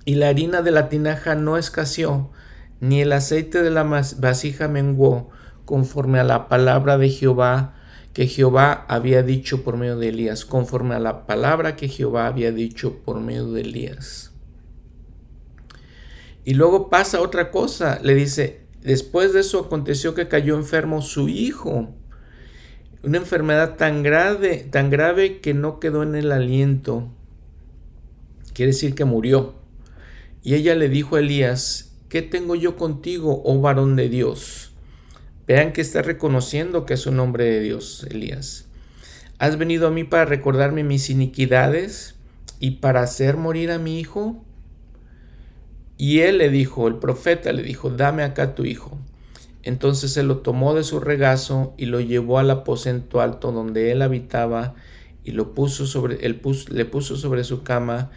Y la harina de la tinaja no escaseó, ni el aceite de la vasija menguó, conforme a la palabra de Jehová que Jehová había dicho por medio de Elías, conforme a la palabra que Jehová había dicho por medio de Elías. Y luego pasa otra cosa, le dice, después de eso aconteció que cayó enfermo su hijo una enfermedad tan grave, tan grave que no quedó en el aliento. Quiere decir que murió. Y ella le dijo a Elías, ¿qué tengo yo contigo, oh varón de Dios? Vean que está reconociendo que es un hombre de Dios, Elías. ¿Has venido a mí para recordarme mis iniquidades y para hacer morir a mi hijo? Y él le dijo, el profeta le dijo, dame acá tu hijo. Entonces se lo tomó de su regazo y lo llevó al aposento alto donde él habitaba y lo puso sobre, le puso sobre su cama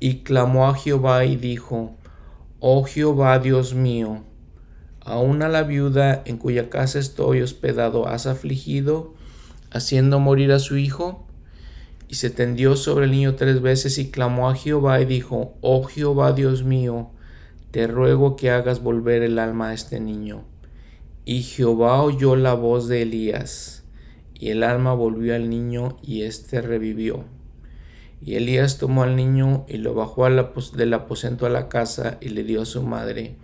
y clamó a Jehová y dijo, Oh Jehová Dios mío, aún a la viuda en cuya casa estoy hospedado has afligido, haciendo morir a su hijo. Y se tendió sobre el niño tres veces y clamó a Jehová y dijo, Oh Jehová Dios mío, te ruego que hagas volver el alma a este niño. Y Jehová oyó la voz de Elías, y el alma volvió al niño, y éste revivió. Y Elías tomó al niño y lo bajó del aposento a la casa y le dio a su madre.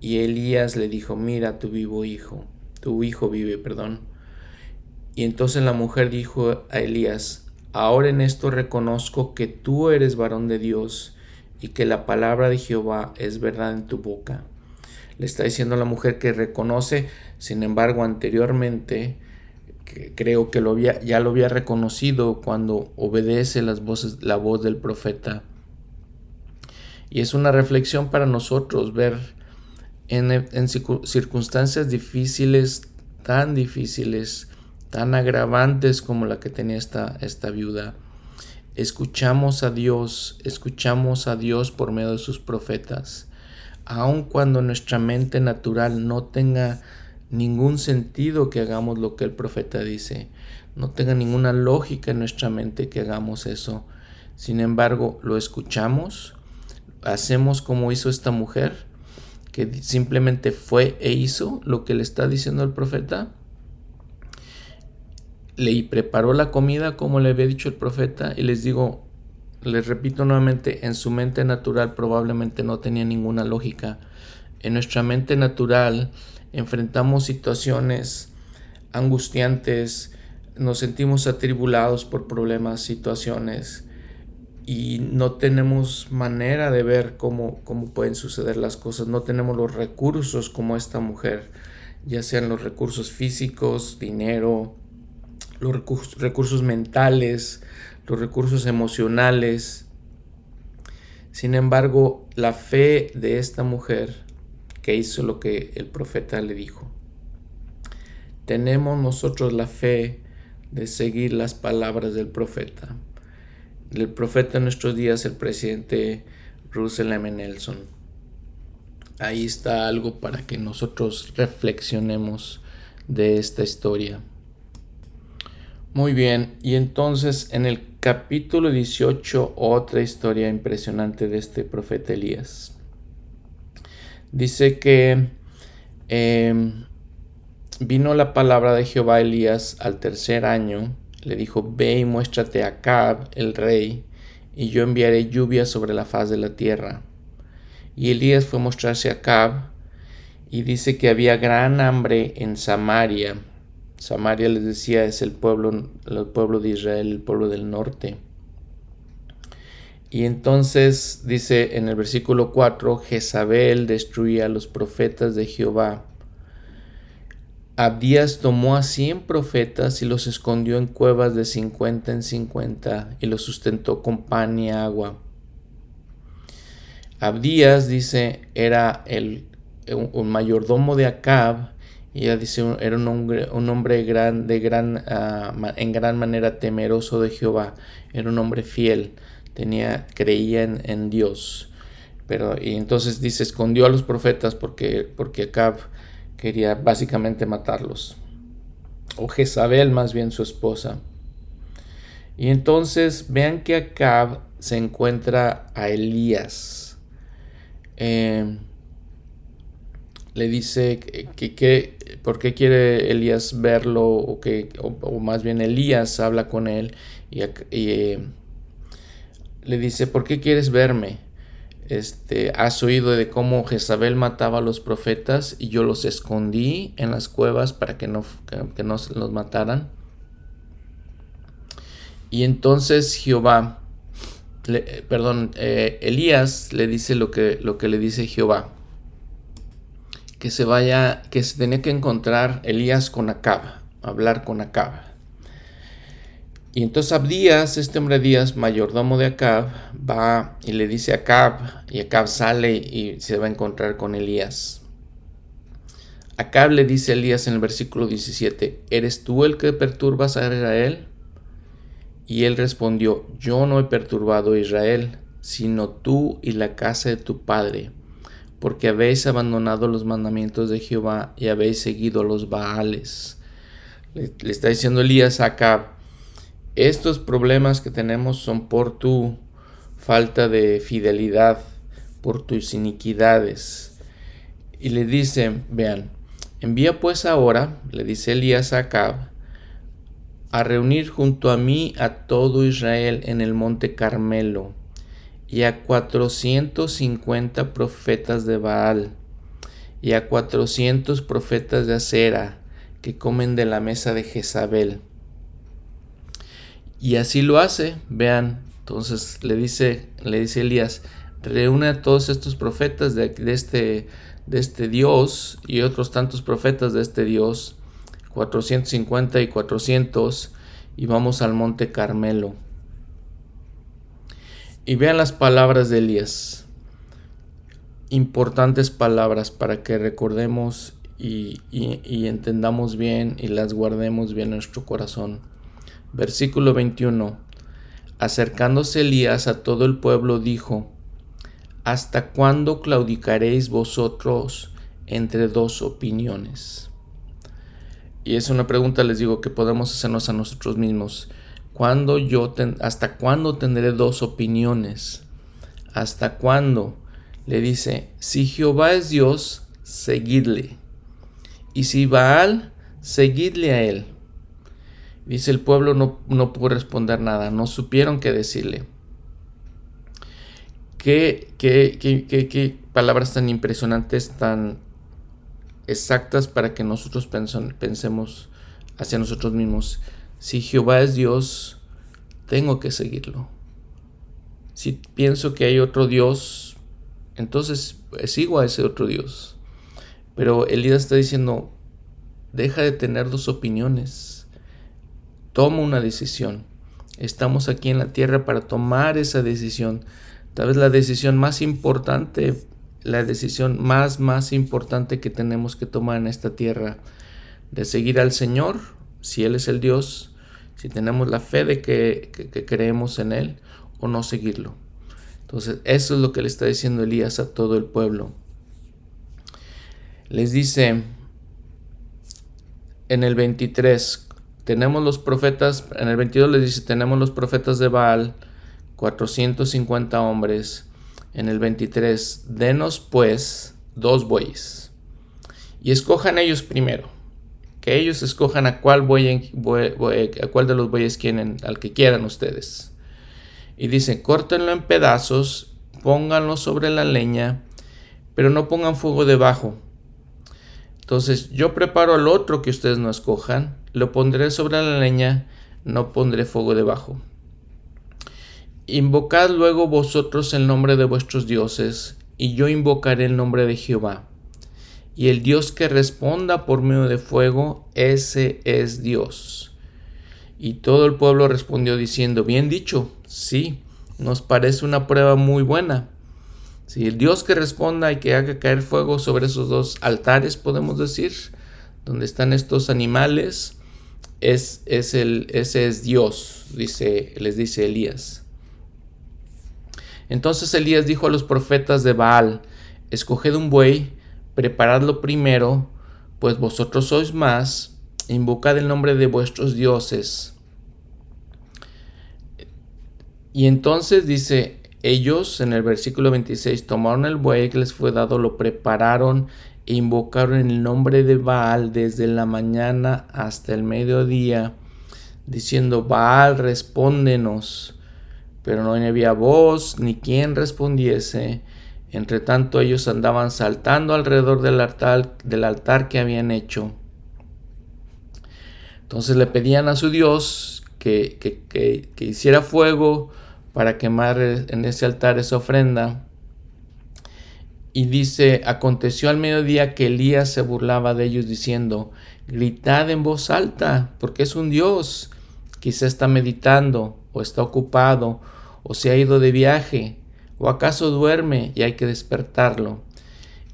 Y Elías le dijo, mira tu vivo hijo, tu hijo vive, perdón. Y entonces la mujer dijo a Elías, ahora en esto reconozco que tú eres varón de Dios y que la palabra de Jehová es verdad en tu boca. Le está diciendo a la mujer que reconoce, sin embargo, anteriormente, creo que lo ya lo había reconocido cuando obedece las voces, la voz del profeta. Y es una reflexión para nosotros ver en, en circunstancias difíciles, tan difíciles, tan agravantes como la que tenía esta, esta viuda. Escuchamos a Dios, escuchamos a Dios por medio de sus profetas, aun cuando nuestra mente natural no tenga ningún sentido que hagamos lo que el profeta dice, no tenga ninguna lógica en nuestra mente que hagamos eso. Sin embargo, lo escuchamos, hacemos como hizo esta mujer, que simplemente fue e hizo lo que le está diciendo el profeta le preparó la comida como le había dicho el profeta y les digo, les repito nuevamente, en su mente natural probablemente no tenía ninguna lógica. En nuestra mente natural enfrentamos situaciones angustiantes, nos sentimos atribulados por problemas, situaciones y no tenemos manera de ver cómo, cómo pueden suceder las cosas, no tenemos los recursos como esta mujer, ya sean los recursos físicos, dinero, los recursos, mentales, recursos emocionales. Sin embargo, la fe de esta mujer que hizo lo que el profeta le dijo. Tenemos nosotros la fe de seguir las palabras del profeta. El profeta en nuestros días, el presidente Russell M. Nelson. Ahí está algo para que nosotros reflexionemos de esta historia. Muy bien, y entonces en el capítulo 18 otra historia impresionante de este profeta Elías. Dice que em, vino la palabra de Jehová a Elías al tercer año, le dijo, ve y muéstrate a Acab, el rey, y yo enviaré lluvia sobre la faz de la tierra. Y Elías fue a mostrarse a Acab, y dice que había gran hambre en Samaria, Samaria les decía es el pueblo, el pueblo de Israel, el pueblo del norte. Y entonces dice en el versículo 4, Jezabel destruía a los profetas de Jehová. Abdías tomó a cien profetas y los escondió en cuevas de cincuenta en cincuenta y los sustentó con pan y agua. Abdías, dice, era el, un mayordomo de Acab y ella dice, era un hombre, un hombre gran, de gran, ah, en gran manera temeroso de Jehová, era un hombre fiel, tenía, creía en, Dios. Pero, y entonces dice, escondió a los profetas porque, porque Acab quería básicamente matarlos. O Jezabel, más bien su esposa. Y entonces vean que Acab se encuentra a Elías. Eh, le dice que, que, por qué quiere Elías verlo o que o, más bien Elías habla con él y, eh, le dice por qué quieres verme este has oído de cómo Jezabel mataba a los profetas y yo los escondí en las cuevas para que no que, los mataran y entonces Jehová perdón eh, Elías le dice lo que lo que le dice Jehová que se vaya, que se tenía que encontrar Elías con Acab, hablar con Acab. Y entonces Abdías, este hombre Díaz, mayordomo de Acab, va y le dice a Acab, y Acab sale y se va a encontrar con Elías. Acab le dice a Elías en el versículo 17, ¿eres tú el que perturbas a Israel? Y él respondió, yo no he perturbado a Israel, sino tú y la casa de tu padre porque habéis abandonado los mandamientos de Jehová y habéis seguido los Baales. Le, está diciendo Elías acá, estos problemas que tenemos son por tu falta de fidelidad, por tus iniquidades. Y le dice, vean, envía pues ahora, le dice Elías a Acab, a reunir junto a mí a todo Israel en el monte Carmelo y a 450 profetas de Baal y a 400 profetas de Acera que comen de la mesa de Jezabel. Y así lo hace, vean, entonces le dice, le dice Elías, reúne a todos estos profetas de, de, este, de este Dios y otros tantos profetas de este Dios, 450 y 400, y vamos al monte Carmelo. Y vean las palabras de Elías, importantes palabras para que recordemos y, y entendamos bien y las guardemos bien en nuestro corazón. Versículo 21. Acercándose Elías a todo el pueblo, dijo, ¿Hasta cuándo claudicaréis vosotros entre dos opiniones? Y es una pregunta, les digo, que podemos hacernos a nosotros mismos. ¿Cuándo yo ¿Hasta cuándo tendré dos opiniones? ¿Hasta cuándo? Le dice, si Jehová es Dios, seguidle. Y si Baal, seguidle a él. Dice el pueblo no, no pudo responder nada, no supieron qué decirle. Qué, qué, qué, qué palabras tan impresionantes, tan exactas para que nosotros pensemos hacia nosotros mismos. Si Jehová es Dios, tengo que seguirlo. Si pienso que hay otro Dios, entonces sigo a ese otro Dios. Pero Elías está diciendo, deja de tener dos opiniones. Toma una decisión. Estamos aquí en la tierra para tomar esa decisión. Tal vez la decisión más importante la decisión más, más importante que tenemos que tomar en esta tierra, de seguir al Señor, si Él es el Dios, si tenemos la fe de que, creemos en Él, o no seguirlo. Entonces, eso es lo que le está diciendo Elías a todo el pueblo. Les dice en el 23, tenemos los profetas, en el 22 les dice, tenemos los profetas de Baal, 450 hombres, en el 23, denos pues dos bueyes y escojan ellos primero. Que ellos escojan a cuál, a cuál de los bueyes quieren, al que quieran ustedes. Y dice, córtenlo en pedazos, pónganlo sobre la leña, pero no pongan fuego debajo. Entonces yo preparo al otro que ustedes no escojan, lo pondré sobre la leña, no pondré fuego debajo. Invocad luego vosotros el nombre de vuestros dioses, y yo invocaré el nombre de Jehová. Y el Dios que responda por medio de fuego, ese es Dios. Y todo el pueblo respondió diciendo, bien dicho, sí, nos parece una prueba muy buena. Si el Dios que responda y que haga caer fuego sobre esos dos altares, podemos decir, donde están estos animales, es, es el, ese es Dios, dice, les dice Elías. Entonces Elías dijo a los profetas de Baal, escoged un buey, preparadlo primero, pues vosotros sois más, invocad el nombre de vuestros dioses. Y entonces dice, ellos en el versículo 26 tomaron el buey que les fue dado, lo prepararon e invocaron el nombre de Baal desde la mañana hasta el mediodía, diciendo, Baal, respóndenos. Pero no había voz ni quien respondiese. Entre tanto ellos andaban saltando alrededor del altar, del altar que habían hecho. Entonces le pedían a su Dios que, que, hiciera fuego para quemar en ese altar esa ofrenda. Y dice, aconteció al mediodía que Elías se burlaba de ellos diciendo, gritad en voz alta, porque es un Dios, quizá está meditando o está ocupado o se ha ido de viaje, o acaso duerme y hay que despertarlo.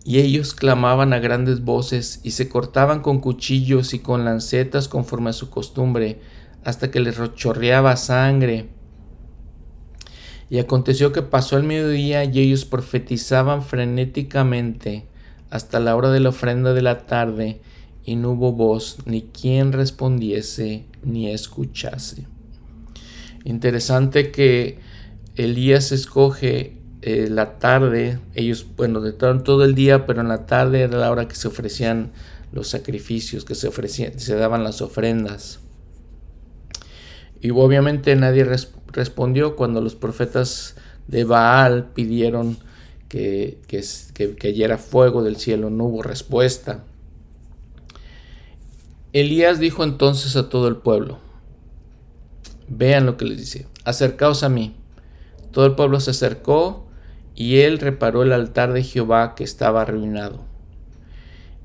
Y ellos clamaban a grandes voces y se cortaban con cuchillos y con lancetas conforme a su costumbre, hasta que les chorreaba sangre. Y aconteció que pasó el mediodía y ellos profetizaban frenéticamente hasta la hora de la ofrenda de la tarde, y no hubo voz, ni quien respondiese, ni escuchase. Interesante que Elías escoge eh, la tarde, ellos, bueno, de todo el día, pero en la tarde era la hora que se ofrecían los sacrificios, que se ofrecían, se daban las ofrendas. Y obviamente nadie respondió cuando los profetas de Baal pidieron que, que, que cayera fuego del cielo, no hubo respuesta. Elías dijo entonces a todo el pueblo, vean lo que les dice, acercaos a mí. Todo el pueblo se acercó y él reparó el altar de Jehová que estaba arruinado.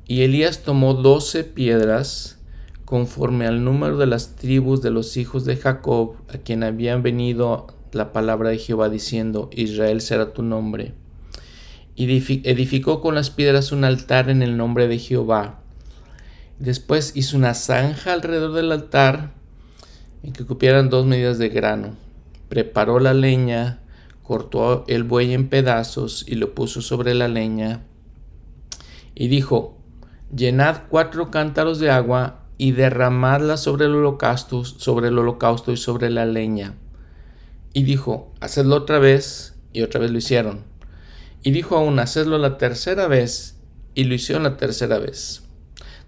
Y Elías tomó doce piedras conforme al número de las tribus de los hijos de Jacob, a quien habían venido la palabra de Jehová diciendo, Israel será tu nombre. Y edificó con las piedras un altar en el nombre de Jehová Después hizo una zanja alrededor del altar en que cupieran dos medidas de grano. Preparó la leña, cortó el buey en pedazos y lo puso sobre la leña. Y dijo, llenad cuatro cántaros de agua y derramadla sobre el holocausto, sobre el holocausto y sobre la leña. Y dijo, hacedlo otra vez, y otra vez lo hicieron. Y dijo aún, hacedlo la tercera vez, y lo hicieron la tercera vez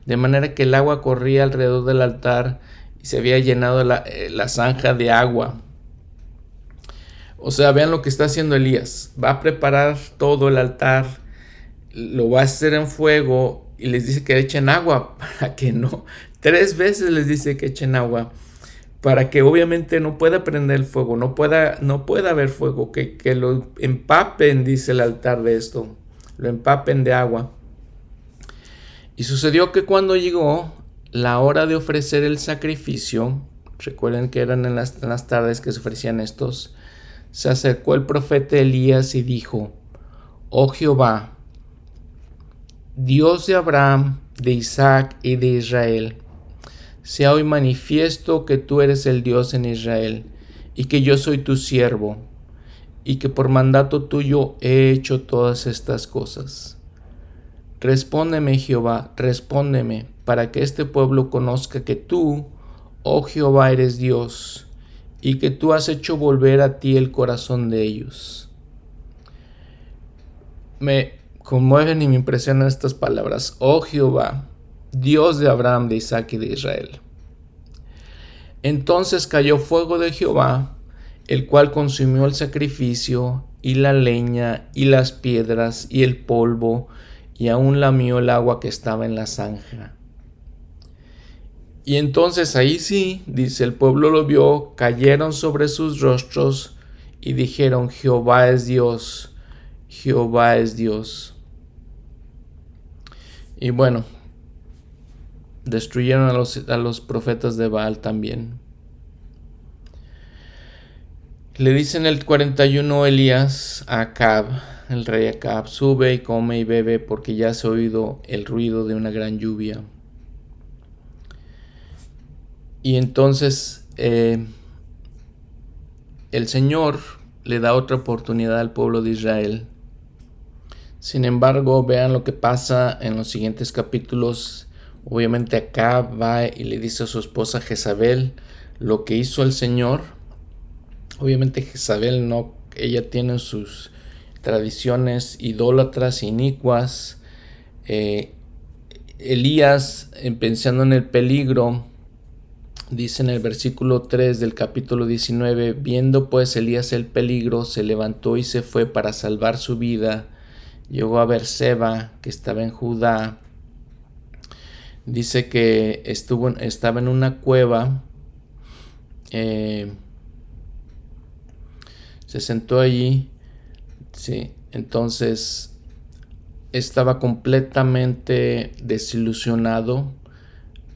de manera que el agua corría alrededor del altar y se había llenado eh, la, zanja de agua. O sea, vean lo que está haciendo Elías. Va a preparar todo el altar, lo va a hacer en fuego y les dice que echen agua para que no. Tres veces les dice que echen agua para que obviamente no pueda prender el fuego, no pueda, no pueda haber fuego, que, que lo empapen, dice el altar de esto, lo empapen de agua. Y sucedió que cuando llegó la hora de ofrecer el sacrificio, recuerden que eran en las, tardes que se ofrecían estos, se acercó el profeta Elías y dijo, Oh Jehová, Dios de Abraham, de Isaac y de Israel, sea hoy manifiesto que tú eres el Dios en Israel y que yo soy tu siervo y que por mandato tuyo he hecho todas estas cosas. Respóndeme, Jehová, respóndeme, para que este pueblo conozca que tú, oh Jehová, eres Dios, y que tú has hecho volver a ti el corazón de ellos. Me conmueven y me impresionan estas palabras, oh Jehová, Dios de Abraham, de Isaac y de Israel. Entonces cayó fuego de Jehová, el cual consumió el sacrificio y la leña y las piedras y el polvo y aún lamió el agua que estaba en la zanja. Y entonces ahí sí, dice, el pueblo lo vio, cayeron sobre sus rostros y dijeron, Jehová es Dios, Jehová es Dios. Y bueno, destruyeron a los, a los profetas de Baal también. Le dicen el 41 Elías a Acab, el rey Acab, sube y come y bebe porque ya se ha oído el ruido de una gran lluvia. Y entonces eh, el Señor le da otra oportunidad al pueblo de Israel. Sin embargo, vean lo que pasa en los siguientes capítulos. Obviamente Acab va y le dice a su esposa Jezabel lo que hizo el Señor. Obviamente Jezabel no, ella tiene sus tradiciones idólatras, inicuas. Eh, Elías, pensando en el peligro, dice en el versículo 3 del capítulo 19, viendo pues Elías el peligro, se levantó y se fue para salvar su vida. Llegó a Berseba, que estaba en Judá. Dice que estuvo, estaba en una cueva. Eh, se sentó allí Sí, entonces estaba completamente desilusionado,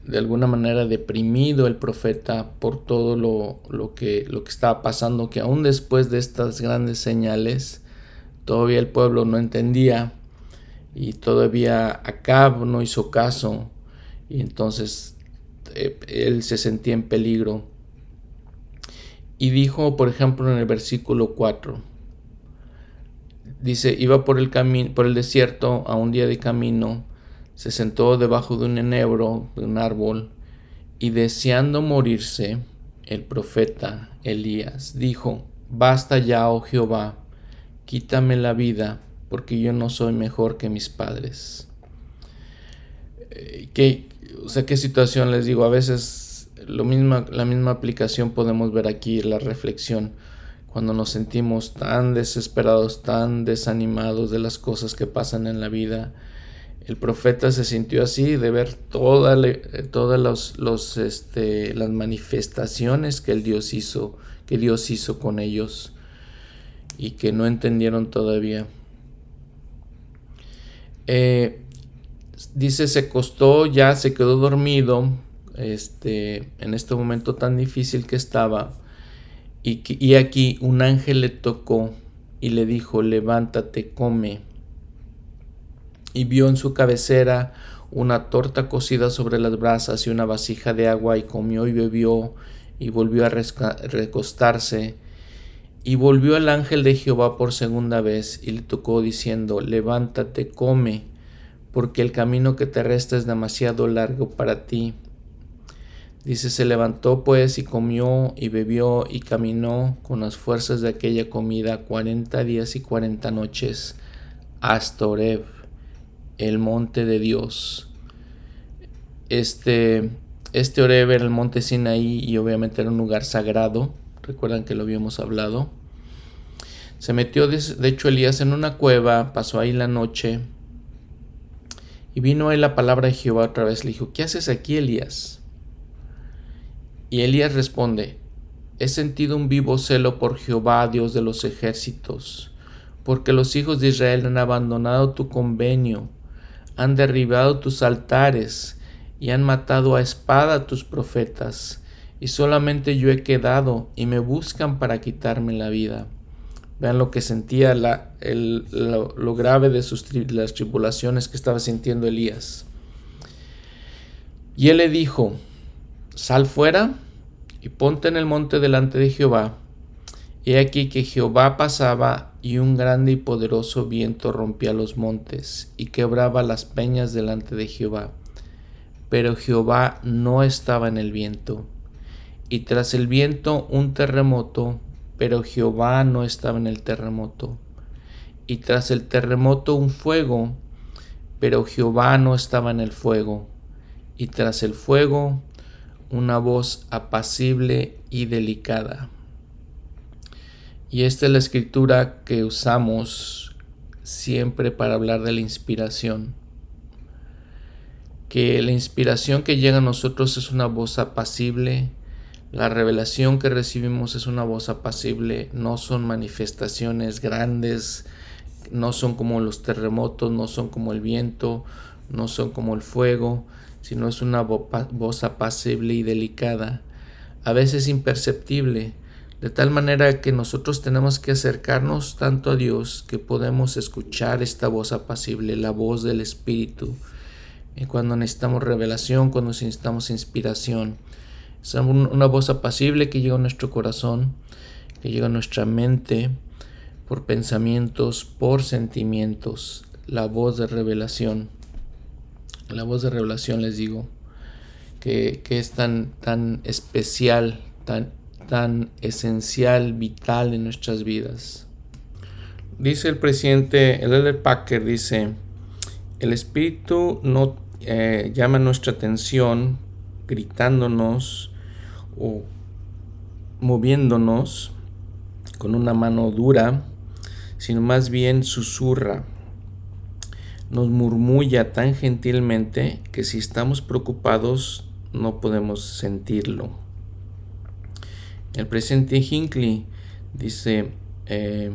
de alguna manera deprimido el profeta por todo lo, lo, que, lo que estaba pasando, que aún después de estas grandes señales, todavía el pueblo no entendía y todavía Acab no hizo caso y entonces eh, él se sentía en peligro. Y dijo, por ejemplo, en el versículo 4, Dice, iba por el, por el desierto a un día de camino, se sentó debajo de un enebro, de un árbol, y deseando morirse, el profeta Elías dijo, Basta ya, oh Jehová, quítame la vida, porque yo no soy mejor que mis padres. Eh, ¿Qué, o sea, qué situación les digo, a veces lo misma, la misma aplicación podemos ver aquí, la reflexión cuando nos sentimos tan desesperados, tan desanimados de las cosas que pasan en la vida, El profeta se sintió así de ver todas los, los, este, las manifestaciones que el Dios hizo, que Dios hizo con ellos y que no entendieron todavía. Eh, dice, se costó, ya se quedó dormido, este, en este momento tan difícil que estaba, y, y aquí un ángel le tocó y le dijo, levántate, come. Y vio en su cabecera una torta cocida sobre las brasas y una vasija de agua, y comió y bebió, y volvió a recostarse. Y volvió el ángel de Jehová por segunda vez, y le tocó diciendo, levántate, come, porque el camino que te resta es demasiado largo para ti. Dice, se levantó pues y comió y bebió y caminó con las fuerzas de aquella comida cuarenta días y cuarenta noches hasta Oreb, el monte de Dios. Este, este Oreb era el monte Sinaí y obviamente era un lugar sagrado. Recuerdan que lo habíamos hablado. Se metió de hecho Elías en una cueva, pasó ahí la noche y vino ahí la palabra de Jehová otra vez. Le dijo, ¿qué haces aquí Elías? Y Elías responde, He sentido un vivo celo por Jehová, Dios de los ejércitos, porque los hijos de Israel han abandonado tu convenio, han derribado tus altares y han matado a espada a tus profetas, y solamente yo he quedado y me buscan para quitarme la vida. Vean lo que sentía, la, lo, grave de sus, las tribulaciones que estaba sintiendo Elías. Y él le dijo, Sal fuera y ponte en el monte delante de Jehová. He aquí que Jehová pasaba y un grande y poderoso viento rompía los montes y quebraba las peñas delante de Jehová. Pero Jehová no estaba en el viento. Y tras el viento un terremoto, pero Jehová no estaba en el terremoto. Y tras el terremoto un fuego, pero Jehová no estaba en el fuego. Y tras el fuego una voz apacible y delicada. Y esta es la escritura que usamos siempre para hablar de la inspiración. Que la inspiración que llega a nosotros es una voz apacible, la revelación que recibimos es una voz apacible, no son manifestaciones grandes, no son como los terremotos, no son como el viento, no son como el fuego, sino es una voz apacible y delicada, a veces imperceptible, de tal manera que nosotros tenemos que acercarnos tanto a Dios que podemos escuchar esta voz apacible, la voz del Espíritu, y cuando necesitamos revelación, cuando necesitamos inspiración. Es una voz apacible que llega a nuestro corazón, que llega a nuestra mente por pensamientos, por sentimientos, la voz de revelación la voz de revelación les digo, que, es tan, tan especial, tan, tan esencial, vital en nuestras vidas. Dice el presidente, Elder Packer dice, el Espíritu no eh, llama nuestra atención gritándonos o moviéndonos con una mano dura, sino más bien susurra nos murmulla tan gentilmente que si estamos preocupados no podemos sentirlo. El presidente Hinckley dice, eh,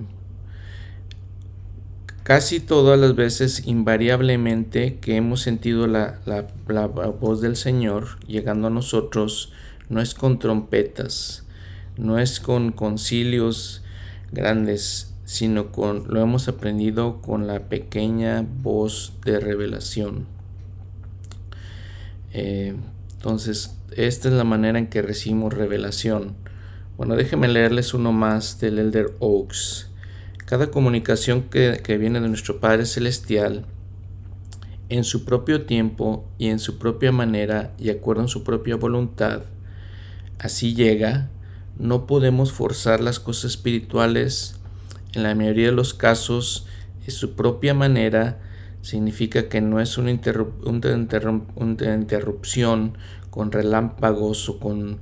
casi todas las veces invariablemente que hemos sentido la, la voz del Señor llegando a nosotros, no es con trompetas, no es con concilios grandes, sino con lo hemos aprendido con la pequeña voz de revelación. Eh, entonces, esta es la manera en que recibimos revelación. Bueno, déjenme leerles uno más del Elder Oaks. Cada comunicación que, que viene de nuestro Padre Celestial, en su propio tiempo y en su propia manera y acuerdo en su propia voluntad, así llega. No podemos forzar las cosas espirituales en la mayoría de los casos es su propia manera, significa que no es una, interrupción con relámpagos o con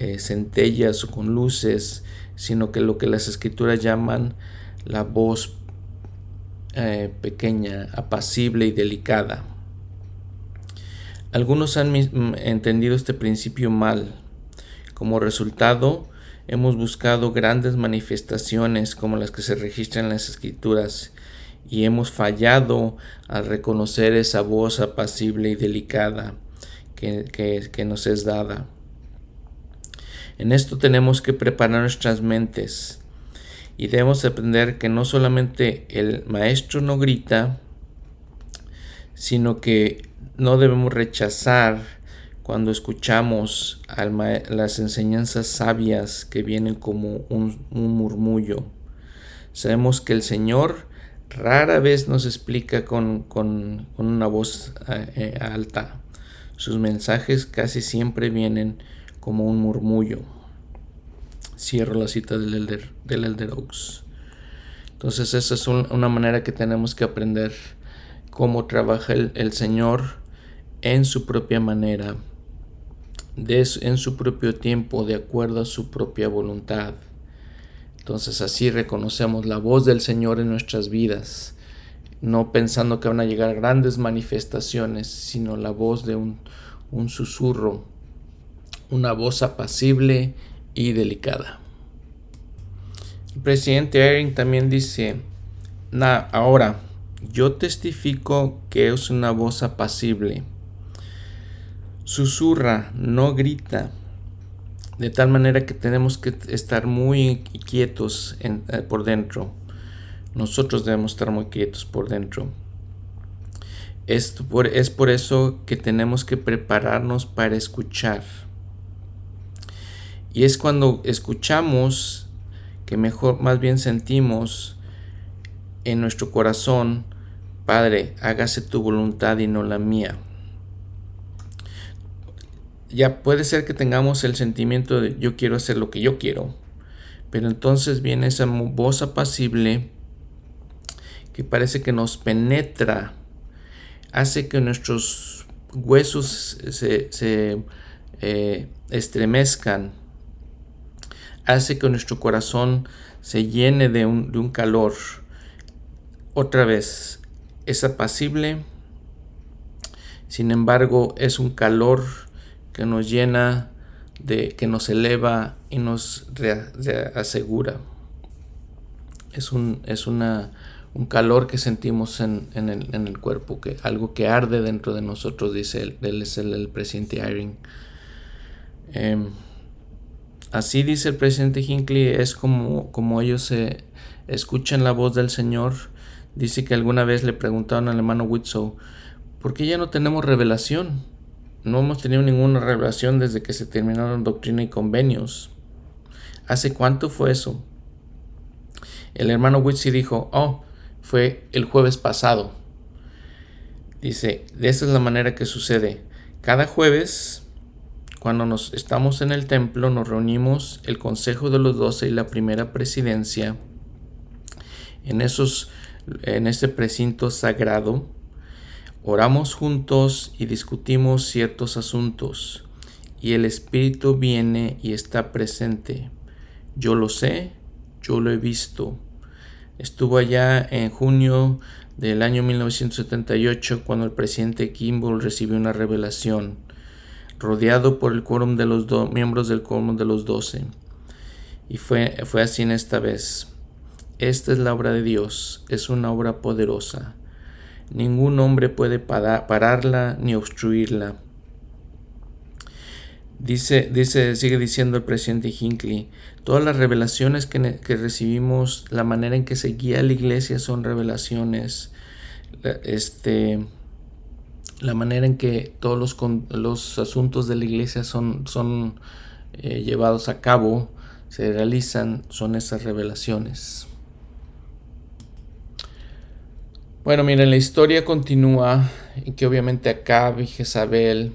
eh, centellas o con luces, sino que lo que las escrituras llaman la voz eh, pequeña, apacible y delicada. Algunos han entendido este principio mal. Como resultado, hemos buscado grandes manifestaciones como las que se registran en las escrituras y hemos fallado al reconocer esa voz apacible y delicada que nos es dada. En esto tenemos que preparar nuestras mentes y debemos aprender que no solamente el maestro no grita, sino que no debemos rechazar cuando escuchamos las enseñanzas sabias que vienen como un, murmullo. Sabemos que el Señor rara vez nos explica con, una voz eh, eh, alta. Sus mensajes casi siempre vienen como un murmullo. Cierro la cita del Elder, del elder Oaks. Entonces esa es una manera que tenemos que aprender cómo trabaja el Señor en su propia manera, en su propio tiempo, de acuerdo a su propia voluntad. Entonces así reconocemos la voz del Señor en nuestras vidas, no pensando que van a llegar grandes manifestaciones, sino la voz de un, un susurro, una voz apacible y delicada. El presidente Eyring también dice, ahora, yo testifico que es una voz apacible susurra, no grita. De tal manera que tenemos que estar muy quietos eh, por dentro. Nosotros debemos estar muy quietos por dentro. Es por, es por eso que tenemos que prepararnos para escuchar. Y es cuando escuchamos que mejor, más bien sentimos en nuestro corazón, Padre, hágase tu voluntad y no la mía ya puede ser que tengamos el sentimiento de yo quiero hacer lo que yo quiero, pero entonces viene esa voz apacible que parece que nos penetra, hace que nuestros huesos se, eh, estremezcan, hace que nuestro corazón se llene de un, de un calor. Otra vez, es apacible, sin embargo es un calor que nos llena, de, que nos eleva y nos asegura. Es, un, es una, un calor que sentimos en, el, cuerpo, que, algo que arde dentro de nosotros, dice él, es el, presidente Eyring. Em, así dice el presidente Hinckley, es como, como ellos se escuchan la voz del Señor. Dice que alguna vez le preguntaron al hermano Whitsoe, ¿por qué ya no tenemos revelación? No hemos tenido ninguna revelación desde que se terminaron doctrina y convenios. ¿Hace cuánto fue eso? El hermano Witsi dijo, oh, fue el jueves pasado. Dice, de esa es la manera que sucede. Cada jueves, cuando nos estamos en el templo, nos reunimos el Consejo de los Doce y la primera presidencia en esos, en ese precinto sagrado Oramos juntos y discutimos ciertos asuntos, y el Espíritu viene y está presente. Yo lo sé, yo lo he visto. Estuvo allá en junio del año 1978 cuando el presidente Kimball recibió una revelación, rodeado por el quórum de los miembros del quórum de los doce. Y fue, fue así en esta vez. Esta es la obra de Dios, es una obra poderosa Ningún hombre puede pararla ni obstruirla. Dice, dice, sigue diciendo el presidente Hinckley, todas las revelaciones que, recibimos, la manera en que se guía la iglesia son revelaciones. Este, la manera en que todos los, los asuntos de la iglesia son, son eh, llevados a cabo, se realizan, son esas revelaciones. Bueno, miren, la historia continúa y que obviamente Acab y Jezabel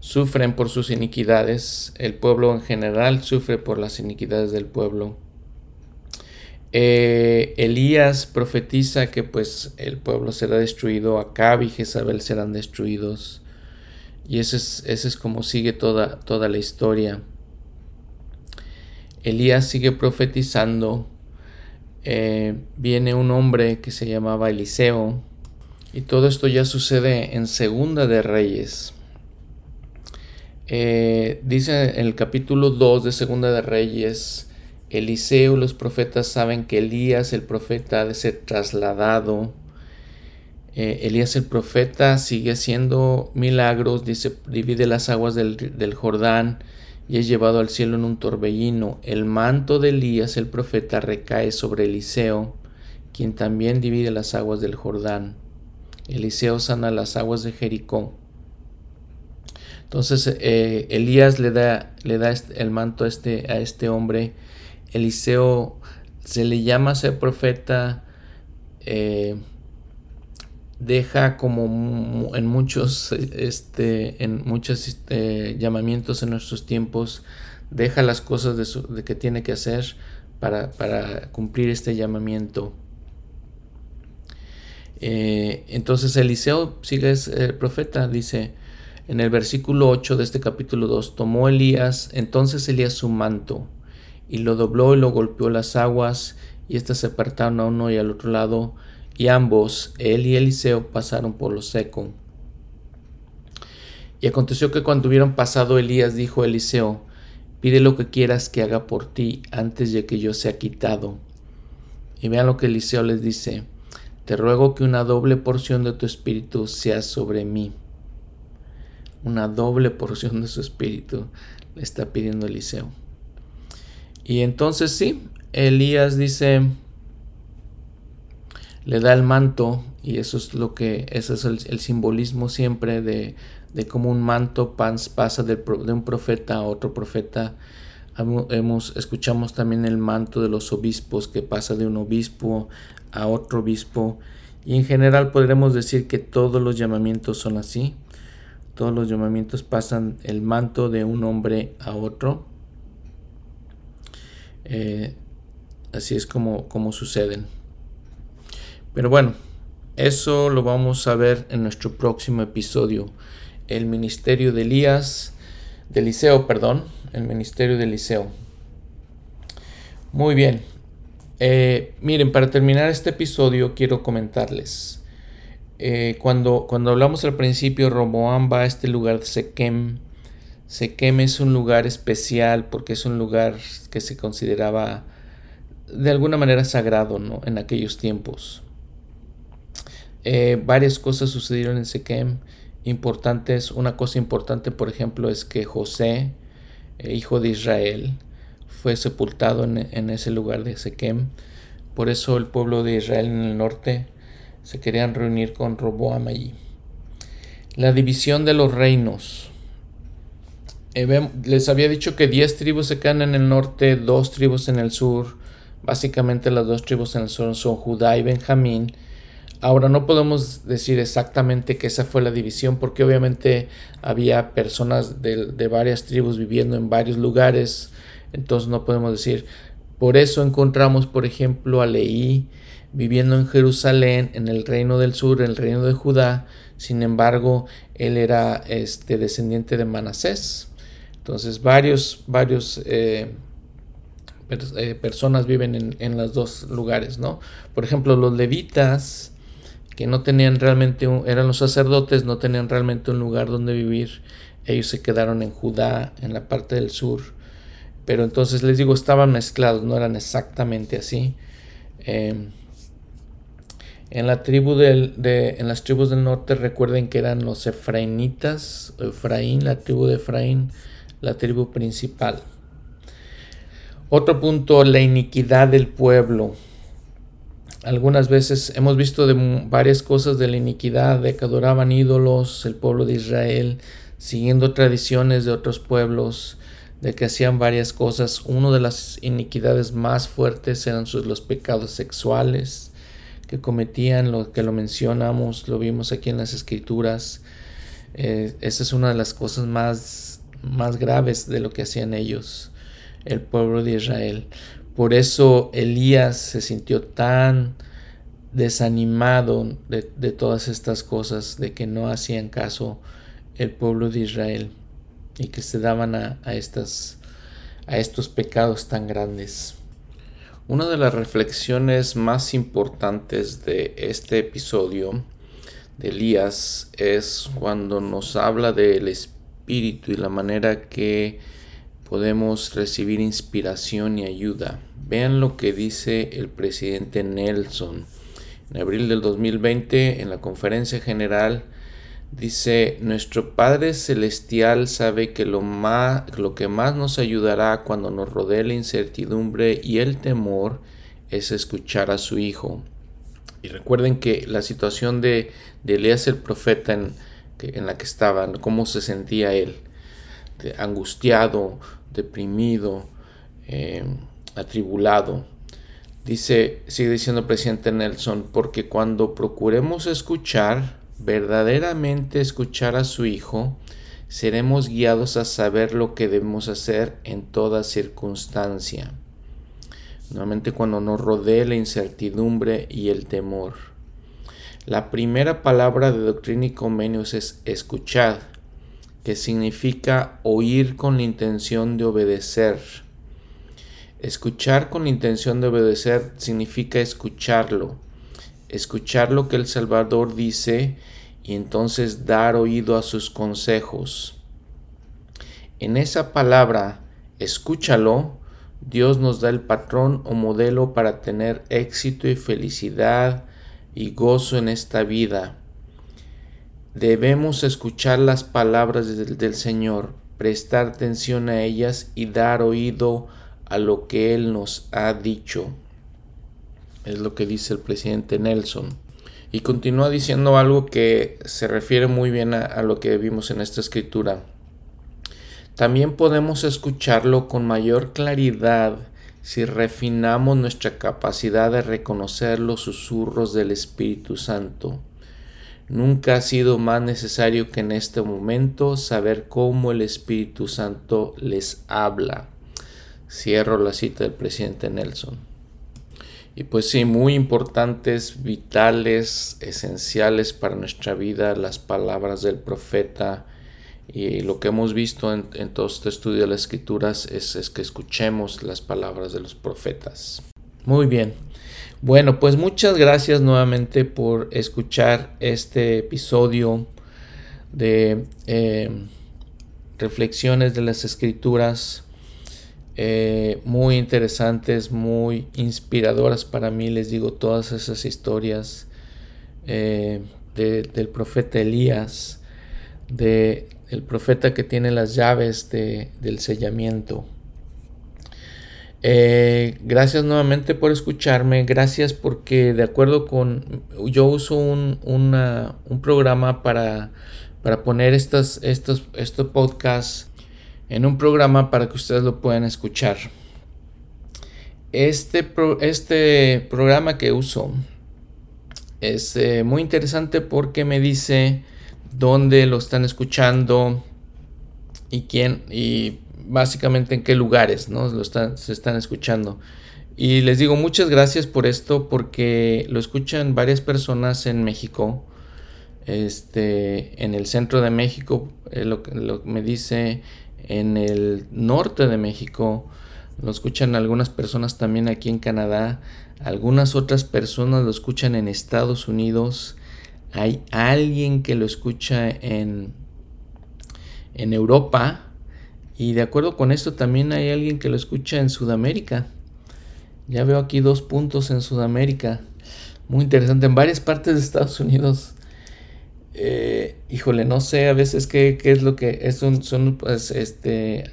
sufren por sus iniquidades. El pueblo en general sufre por las iniquidades del pueblo. Eh, Elías profetiza que pues el pueblo será destruido, Acab y Jezabel serán destruidos. Y ese es, ese es como sigue toda, toda la historia. Elías sigue profetizando eh, viene un hombre que se llamaba Eliseo y todo esto ya sucede en Segunda de Reyes. Eh, dice en el capítulo 2 de Segunda de Reyes, Eliseo los profetas saben que Elías el profeta ha de ser trasladado. Eh, Elías el profeta sigue haciendo milagros, dice, divide las aguas del, del Jordán y es llevado al cielo en un torbellino. El manto de Elías el profeta recae sobre Eliseo, quien también divide las aguas del Jordán. Eliseo sana las aguas de Jericó. Entonces eh, Elías le da, le da el manto a este, a este hombre. Eliseo se le llama ser profeta. Eh, deja como en muchos, este, en muchos este, llamamientos en nuestros tiempos, deja las cosas de, que tiene que hacer para, cumplir este llamamiento. Eh, entonces Eliseo sigue el profeta, dice en el versículo 8 de este capítulo 2, tomó Elías, entonces Elías su manto, y lo dobló y lo golpeó las aguas, y éstas se apartaron a uno y al otro lado, y ambos, él y Eliseo, pasaron por lo seco. Y aconteció que cuando hubieron pasado Elías dijo a Eliseo, pide lo que quieras que haga por ti antes de que yo sea quitado. Y vean lo que Eliseo les dice, te ruego que una doble porción de tu espíritu sea sobre mí. Una doble porción de su espíritu le está pidiendo Eliseo. Y entonces sí, Elías dice, le da el manto y eso es lo que, ese es el, simbolismo siempre de, de, cómo un manto pasa de, de, un profeta a otro profeta. Hemos, escuchamos también el manto de los obispos que pasa de un obispo a otro obispo y en general podremos decir que todos los llamamientos son así. Todos los llamamientos pasan el manto de un hombre a otro. Eh, así es como, como suceden. Pero bueno, eso lo vamos a ver en nuestro próximo episodio. El ministerio de Elías, de Eliseo, perdón, el ministerio de Eliseo. Muy bien. Eh, miren, para terminar este episodio quiero comentarles. Eh, cuando, cuando hablamos al principio, Roboam va a este lugar de Sequem. Sequem es un lugar especial porque es un lugar que se consideraba de alguna manera sagrado ¿no? en aquellos tiempos. Eh, varias cosas sucedieron en Sequem importantes. Una cosa importante, por ejemplo, es que José, eh, hijo de Israel, fue sepultado en, ese lugar de Sequem. Por eso el pueblo de Israel en el norte se querían reunir con Roboam allí. La división de los reinos. Eh, les había dicho que 10 tribus se quedan en el norte, dos tribus en el sur. Básicamente las dos tribus en el sur son Judá y Benjamín Ahora no podemos decir exactamente que esa fue la división porque obviamente había personas de, varias tribus viviendo en varios lugares, entonces no podemos decir. Por eso encontramos, por ejemplo, a Leí viviendo en Jerusalén, en el reino del sur, en el reino de Judá. Sin embargo, él era este, descendiente de Manasés. Entonces, varios, varios eh, eh, personas viven en, en, los dos lugares, ¿no? Por ejemplo, los levitas que no tenían realmente, eran los sacerdotes, no tenían realmente un lugar donde vivir. Ellos se quedaron en Judá, en la parte del sur. Pero entonces les digo, estaban mezclados, no eran exactamente así. Em, en la tribu del, de, en las tribus del norte recuerden que eran los efraínitas, Efraín, la tribu de Efraín, la tribu principal. Otro punto, la iniquidad del pueblo algunas veces hemos visto de varias cosas de la iniquidad, de que adoraban ídolos el pueblo de Israel, siguiendo tradiciones de otros pueblos, de que hacían varias cosas. Una de las iniquidades más fuertes eran los pecados sexuales que cometían, lo que lo mencionamos, lo vimos aquí en las escrituras. Eh, esa es una de las cosas más, más graves de lo que hacían ellos, el pueblo de Israel. Por eso Elías se sintió tan desanimado de, todas estas cosas, de que no hacían caso el pueblo de Israel y que se daban a, estas, a estos pecados tan grandes. Una de las reflexiones más importantes de este episodio de Elías es cuando nos habla del espíritu y la manera que podemos recibir inspiración y ayuda. Vean lo que dice el presidente Nelson. En abril del 2020, en la conferencia general, dice, nuestro Padre Celestial sabe que lo, más, lo que más nos ayudará cuando nos rodee la incertidumbre y el temor es escuchar a su Hijo. Y recuerden que la situación de, de Elías el profeta en, en la que estaba, cómo se sentía él, angustiado, deprimido, eh, atribulado. Dice, sigue diciendo el presidente Nelson, porque cuando procuremos escuchar, verdaderamente escuchar a su Hijo, seremos guiados a saber lo que debemos hacer en toda circunstancia. Nuevamente cuando nos rodee la incertidumbre y el temor. La primera palabra de doctrina y convenios es escuchad, que significa oír con la intención de obedecer Escuchar con intención de obedecer significa escucharlo, escuchar lo que el Salvador dice y entonces dar oído a sus consejos. En esa palabra, escúchalo, Dios nos da el patrón o modelo para tener éxito y felicidad y gozo en esta vida. Debemos escuchar las palabras del, Señor, prestar atención a ellas y dar oído a lo que Él nos ha dicho. Es lo que dice el presidente Nelson. Y continúa diciendo algo que se refiere muy bien a, lo que vimos en esta escritura. También podemos escucharlo con mayor claridad si refinamos nuestra capacidad de reconocer los susurros del Espíritu Santo. Nunca ha sido más necesario que en este momento saber cómo el Espíritu Santo les habla. Cierro la cita del presidente Nelson. Y pues sí, muy importantes, vitales, esenciales para nuestra vida las palabras del profeta. Y lo que hemos visto en, todo este estudio de las escrituras es, que escuchemos las palabras de los profetas. Muy bien. Bueno, pues muchas gracias nuevamente por escuchar este episodio de eh, reflexiones de las escrituras. Eh, muy interesantes, muy inspiradoras para mí, les digo, todas esas historias eh, del profeta Elías, de el profeta que tiene las llaves del sellamiento. Eh, gracias nuevamente por escucharme, gracias porque de acuerdo con, yo uso un, un programa para, para poner estos, estos, estos podcasts en un programa para que ustedes lo puedan escuchar. Este, este programa que uso es eh, muy interesante porque me dice dónde lo están escuchando y quién y básicamente en qué lugares ¿no? lo están, se están escuchando. Y les digo muchas gracias por esto porque lo escuchan varias personas en México. Este, en el centro de México, eh, lo lo, me dice en el norte de México, lo escuchan algunas personas también aquí en Canadá, algunas otras personas lo escuchan en Estados Unidos, hay alguien que lo escucha en, en Europa y de acuerdo con esto también hay alguien que lo escucha en Sudamérica. Ya veo aquí dos puntos en Sudamérica. Muy interesante. En varias partes de Estados Unidos eh, híjole, no sé a veces qué, es lo que es un, son, pues, este,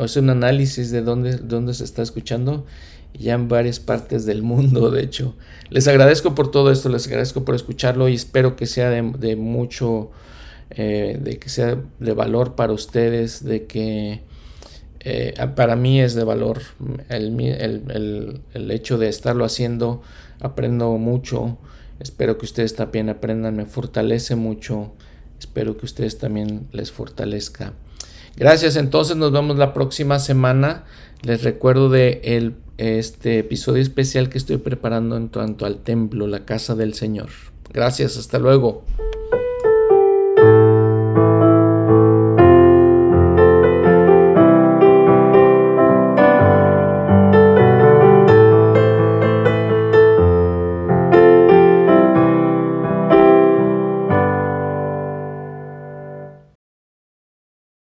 es un análisis de dónde, dónde se está escuchando ya en varias partes del mundo, de hecho. Les agradezco por todo esto, les agradezco por escucharlo y espero que sea de, mucho, eh, de que sea de valor para ustedes, de que eh, para mí es de valor el, el, el hecho de estarlo haciendo, aprendo mucho. Espero que ustedes también aprendan, me fortalece mucho. Espero que ustedes también les fortalezca. Gracias, entonces nos vemos la próxima semana. Les recuerdo de el, este episodio especial que estoy preparando en cuanto al templo, la casa del Señor. Gracias, hasta luego.